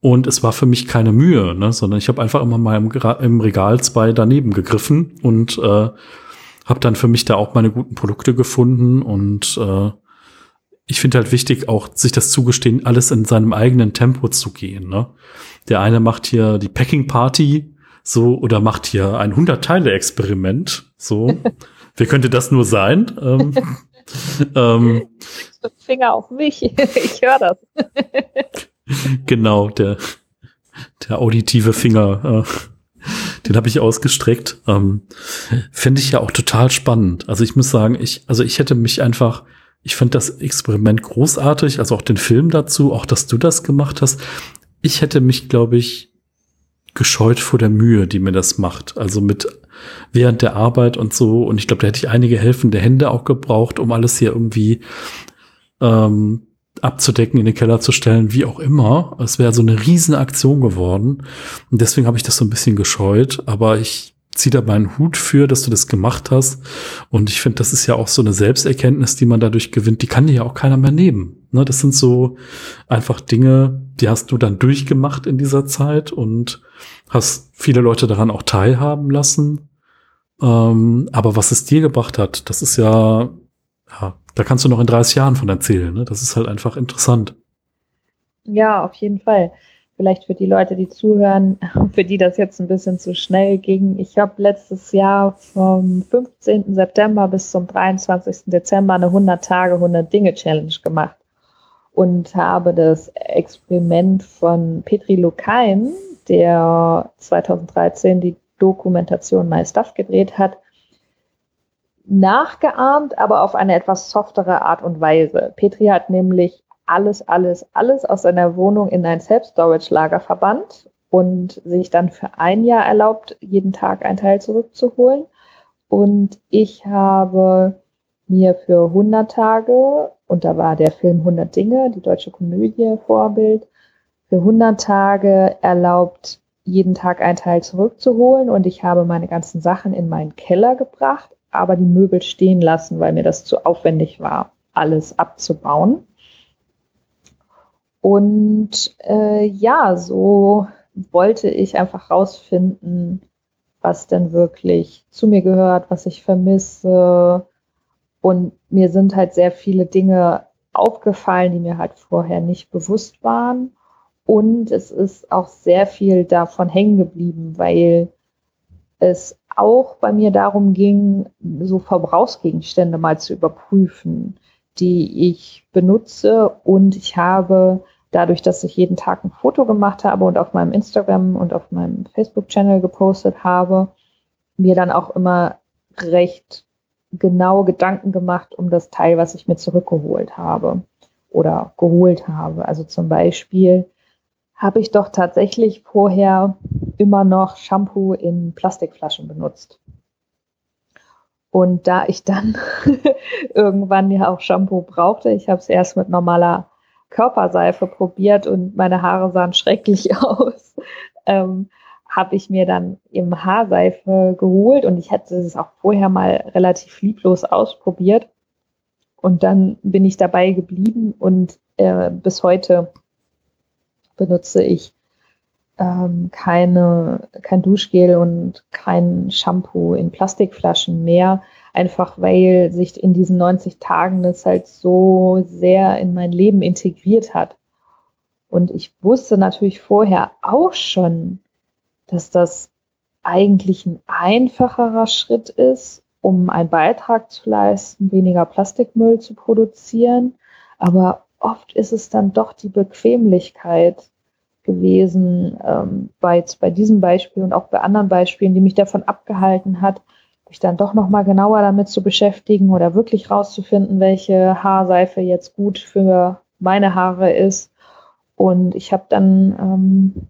S1: Und es war für mich keine Mühe, ne, sondern ich habe einfach immer mal im, im, Regal zwei daneben gegriffen und äh, habe dann für mich da auch meine guten Produkte gefunden. Und äh, ich finde halt wichtig, auch sich das zugestehen, alles in seinem eigenen Tempo zu gehen. Ne? Der eine macht hier die Packing Party so oder macht hier ein 100-Teile-Experiment. So, wer könnte das nur sein? Ähm,
S2: ähm, Finger auf mich, ich höre das.
S1: genau, der, der auditive Finger, äh, den habe ich ausgestreckt. Ähm, Finde ich ja auch total spannend. Also ich muss sagen, ich, also ich hätte mich einfach, ich fand das Experiment großartig, also auch den Film dazu, auch dass du das gemacht hast. Ich hätte mich, glaube ich, gescheut vor der Mühe, die mir das macht. Also mit während der Arbeit und so. Und ich glaube, da hätte ich einige helfende Hände auch gebraucht, um alles hier irgendwie ähm, abzudecken, in den Keller zu stellen, wie auch immer. Es wäre so eine Riesenaktion geworden. Und deswegen habe ich das so ein bisschen gescheut. Aber ich ziehe da meinen Hut für, dass du das gemacht hast. Und ich finde, das ist ja auch so eine Selbsterkenntnis, die man dadurch gewinnt. Die kann dir ja auch keiner mehr nehmen. Ne, das sind so einfach Dinge, die hast du dann durchgemacht in dieser Zeit und hast viele Leute daran auch teilhaben lassen. Ähm, aber was es dir gebracht hat, das ist ja, ja, da kannst du noch in 30 Jahren von erzählen. Ne? Das ist halt einfach interessant.
S2: Ja, auf jeden Fall. Vielleicht für die Leute, die zuhören, für die das jetzt ein bisschen zu schnell ging. Ich habe letztes Jahr vom 15. September bis zum 23. Dezember eine 100 Tage, 100 Dinge Challenge gemacht und habe das Experiment von Petri Lukain, der 2013 die Dokumentation My Stuff gedreht hat, nachgeahmt, aber auf eine etwas softere Art und Weise. Petri hat nämlich alles, alles, alles aus seiner Wohnung in ein Self-Storage-Lager verbannt und sich dann für ein Jahr erlaubt, jeden Tag ein Teil zurückzuholen. Und ich habe mir für 100 Tage und da war der Film 100 Dinge, die deutsche Komödie Vorbild, für 100 Tage erlaubt, jeden Tag ein Teil zurückzuholen und ich habe meine ganzen Sachen in meinen Keller gebracht, aber die Möbel stehen lassen, weil mir das zu aufwendig war, alles abzubauen. Und äh, ja, so wollte ich einfach rausfinden, was denn wirklich zu mir gehört, was ich vermisse, und mir sind halt sehr viele Dinge aufgefallen, die mir halt vorher nicht bewusst waren. Und es ist auch sehr viel davon hängen geblieben, weil es auch bei mir darum ging, so Verbrauchsgegenstände mal zu überprüfen, die ich benutze. Und ich habe dadurch, dass ich jeden Tag ein Foto gemacht habe und auf meinem Instagram und auf meinem Facebook-Channel gepostet habe, mir dann auch immer recht genau Gedanken gemacht um das Teil, was ich mir zurückgeholt habe oder geholt habe. Also zum Beispiel habe ich doch tatsächlich vorher immer noch Shampoo in Plastikflaschen benutzt. Und da ich dann irgendwann ja auch Shampoo brauchte, ich habe es erst mit normaler Körperseife probiert und meine Haare sahen schrecklich aus, ähm, habe ich mir dann eben Haarseife geholt und ich hatte es auch vorher mal relativ lieblos ausprobiert. Und dann bin ich dabei geblieben und äh, bis heute benutze ich ähm, keine, kein Duschgel und kein Shampoo in Plastikflaschen mehr, einfach weil sich in diesen 90 Tagen das halt so sehr in mein Leben integriert hat. Und ich wusste natürlich vorher auch schon, dass das eigentlich ein einfacherer Schritt ist, um einen Beitrag zu leisten, weniger Plastikmüll zu produzieren. Aber oft ist es dann doch die Bequemlichkeit gewesen, ähm, bei, bei diesem Beispiel und auch bei anderen Beispielen, die mich davon abgehalten hat, mich dann doch noch mal genauer damit zu beschäftigen oder wirklich rauszufinden, welche Haarseife jetzt gut für meine Haare ist. Und ich habe dann ähm,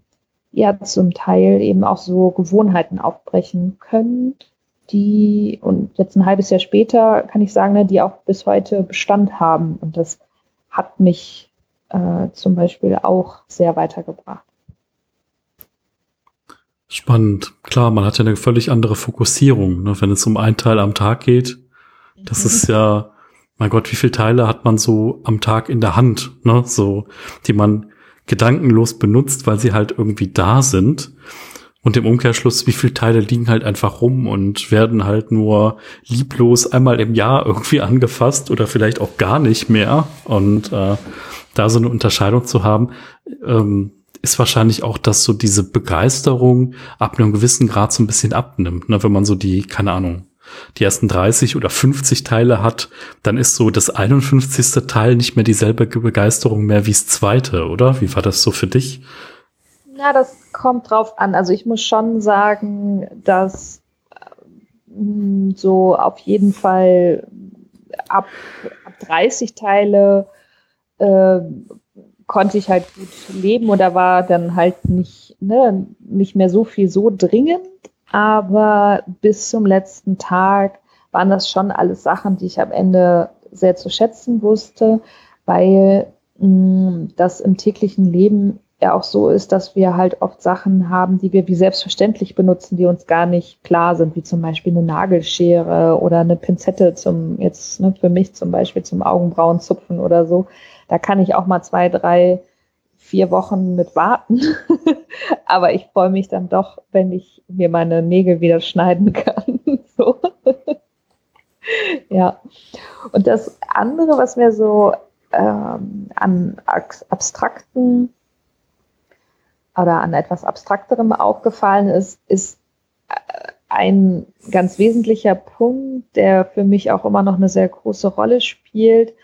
S2: ja zum Teil eben auch so Gewohnheiten aufbrechen können, die und jetzt ein halbes Jahr später kann ich sagen, ne, die auch bis heute Bestand haben. Und das hat mich äh, zum Beispiel auch sehr weitergebracht.
S1: Spannend. Klar, man hat ja eine völlig andere Fokussierung, ne? wenn es um einen Teil am Tag geht. Das mhm. ist ja, mein Gott, wie viele Teile hat man so am Tag in der Hand, ne? So, die man gedankenlos benutzt, weil sie halt irgendwie da sind. Und im Umkehrschluss, wie viele Teile liegen halt einfach rum und werden halt nur lieblos einmal im Jahr irgendwie angefasst oder vielleicht auch gar nicht mehr. Und äh, da so eine Unterscheidung zu haben, ähm, ist wahrscheinlich auch, dass so diese Begeisterung ab einem gewissen Grad so ein bisschen abnimmt. Ne? Wenn man so die, keine Ahnung, die ersten 30 oder 50 Teile hat, dann ist so das 51. Teil nicht mehr dieselbe Begeisterung mehr wie das zweite, oder? Wie war das so für dich?
S2: Ja, das kommt drauf an. Also ich muss schon sagen, dass äh, so auf jeden Fall ab, ab 30 Teile äh, konnte ich halt gut leben da war dann halt nicht, ne, nicht mehr so viel so dringend, aber bis zum letzten Tag waren das schon alles Sachen, die ich am Ende sehr zu schätzen wusste, weil mh, mm, das im täglichen Leben ja auch so ist, dass wir halt oft Sachen haben, die wir wie selbstverständlich benutzen, die uns gar nicht klar sind, wie zum Beispiel eine Nagelschere oder eine Pinzette zum, jetzt ne, für mich zum Beispiel zum Augenbrauenzupfen oder so. Da kann ich auch mal zwei, drei, vier Wochen mit warten. Aber ich freue mich dann doch, wenn ich mir meine Nägel wieder schneiden kann. so. ja. Und das andere, was mir so ähm, an abstrakten oder an etwas abstrakterem aufgefallen ist, ist äh, ein ganz wesentlicher Punkt, der für mich auch immer noch eine sehr große Rolle spielt.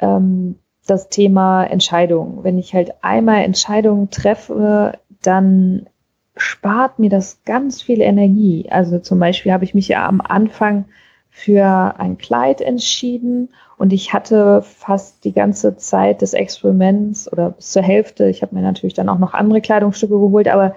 S2: Ähm, das Thema Entscheidungen. Wenn ich halt einmal Entscheidungen treffe, dann spart mir das ganz viel Energie. Also zum Beispiel habe ich mich ja am Anfang für ein Kleid entschieden und ich hatte fast die ganze Zeit des Experiments oder bis zur Hälfte, ich habe mir natürlich dann auch noch andere Kleidungsstücke geholt, aber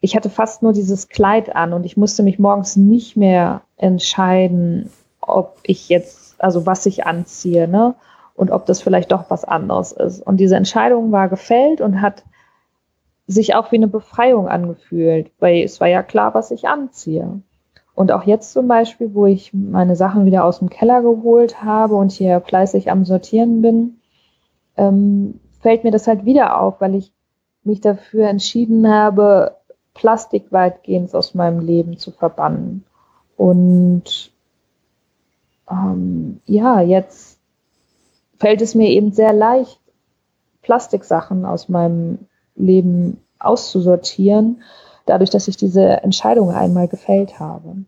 S2: ich hatte fast nur dieses Kleid an und ich musste mich morgens nicht mehr entscheiden, ob ich jetzt, also was ich anziehe. Ne? Und ob das vielleicht doch was anderes ist. Und diese Entscheidung war gefällt und hat sich auch wie eine Befreiung angefühlt, weil es war ja klar, was ich anziehe. Und auch jetzt zum Beispiel, wo ich meine Sachen wieder aus dem Keller geholt habe und hier fleißig am Sortieren bin, ähm, fällt mir das halt wieder auf, weil ich mich dafür entschieden habe, Plastik weitgehend aus meinem Leben zu verbannen. Und ähm, ja, jetzt fällt es mir eben sehr leicht, Plastiksachen aus meinem Leben auszusortieren, dadurch, dass ich diese Entscheidung einmal gefällt habe.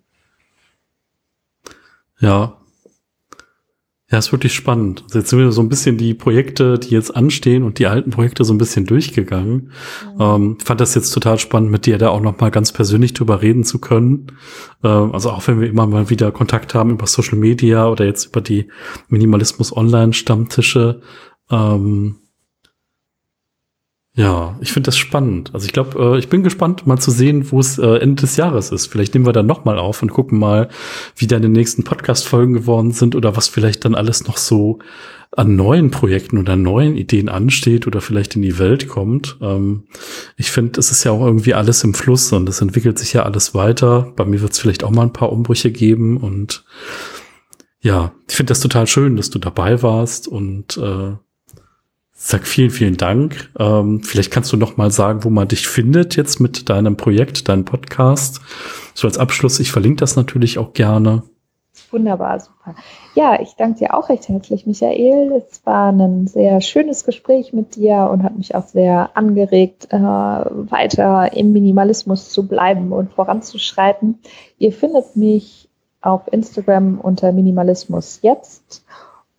S1: Ja. Ja, ist wirklich spannend. Also jetzt sind wir so ein bisschen die Projekte, die jetzt anstehen und die alten Projekte so ein bisschen durchgegangen. Mhm. Ähm, fand das jetzt total spannend, mit dir da auch noch mal ganz persönlich drüber reden zu können. Ähm, also auch wenn wir immer mal wieder Kontakt haben über Social Media oder jetzt über die Minimalismus Online Stammtische. Ähm, ja, ich finde das spannend. Also ich glaube, äh, ich bin gespannt, mal zu sehen, wo es äh, Ende des Jahres ist. Vielleicht nehmen wir dann noch mal auf und gucken mal, wie deine nächsten Podcast-Folgen geworden sind oder was vielleicht dann alles noch so an neuen Projekten oder neuen Ideen ansteht oder vielleicht in die Welt kommt. Ähm, ich finde, es ist ja auch irgendwie alles im Fluss und es entwickelt sich ja alles weiter. Bei mir wird es vielleicht auch mal ein paar Umbrüche geben und ja, ich finde das total schön, dass du dabei warst und äh, Sag vielen, vielen Dank. Ähm, vielleicht kannst du noch mal sagen, wo man dich findet jetzt mit deinem Projekt, deinem Podcast. So als Abschluss, ich verlinke das natürlich auch gerne.
S2: Wunderbar, super. Ja, ich danke dir auch recht herzlich, Michael. Es war ein sehr schönes Gespräch mit dir und hat mich auch sehr angeregt, äh, weiter im Minimalismus zu bleiben und voranzuschreiten. Ihr findet mich auf Instagram unter Minimalismus jetzt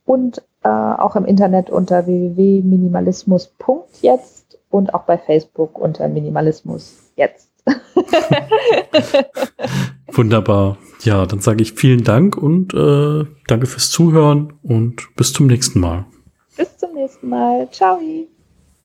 S2: und äh, auch im Internet unter www.minimalismus.jetzt und auch bei Facebook unter Minimalismus jetzt.
S1: Wunderbar. Ja, dann sage ich vielen Dank und äh, danke fürs Zuhören und bis zum nächsten Mal.
S2: Bis zum nächsten Mal. Ciao.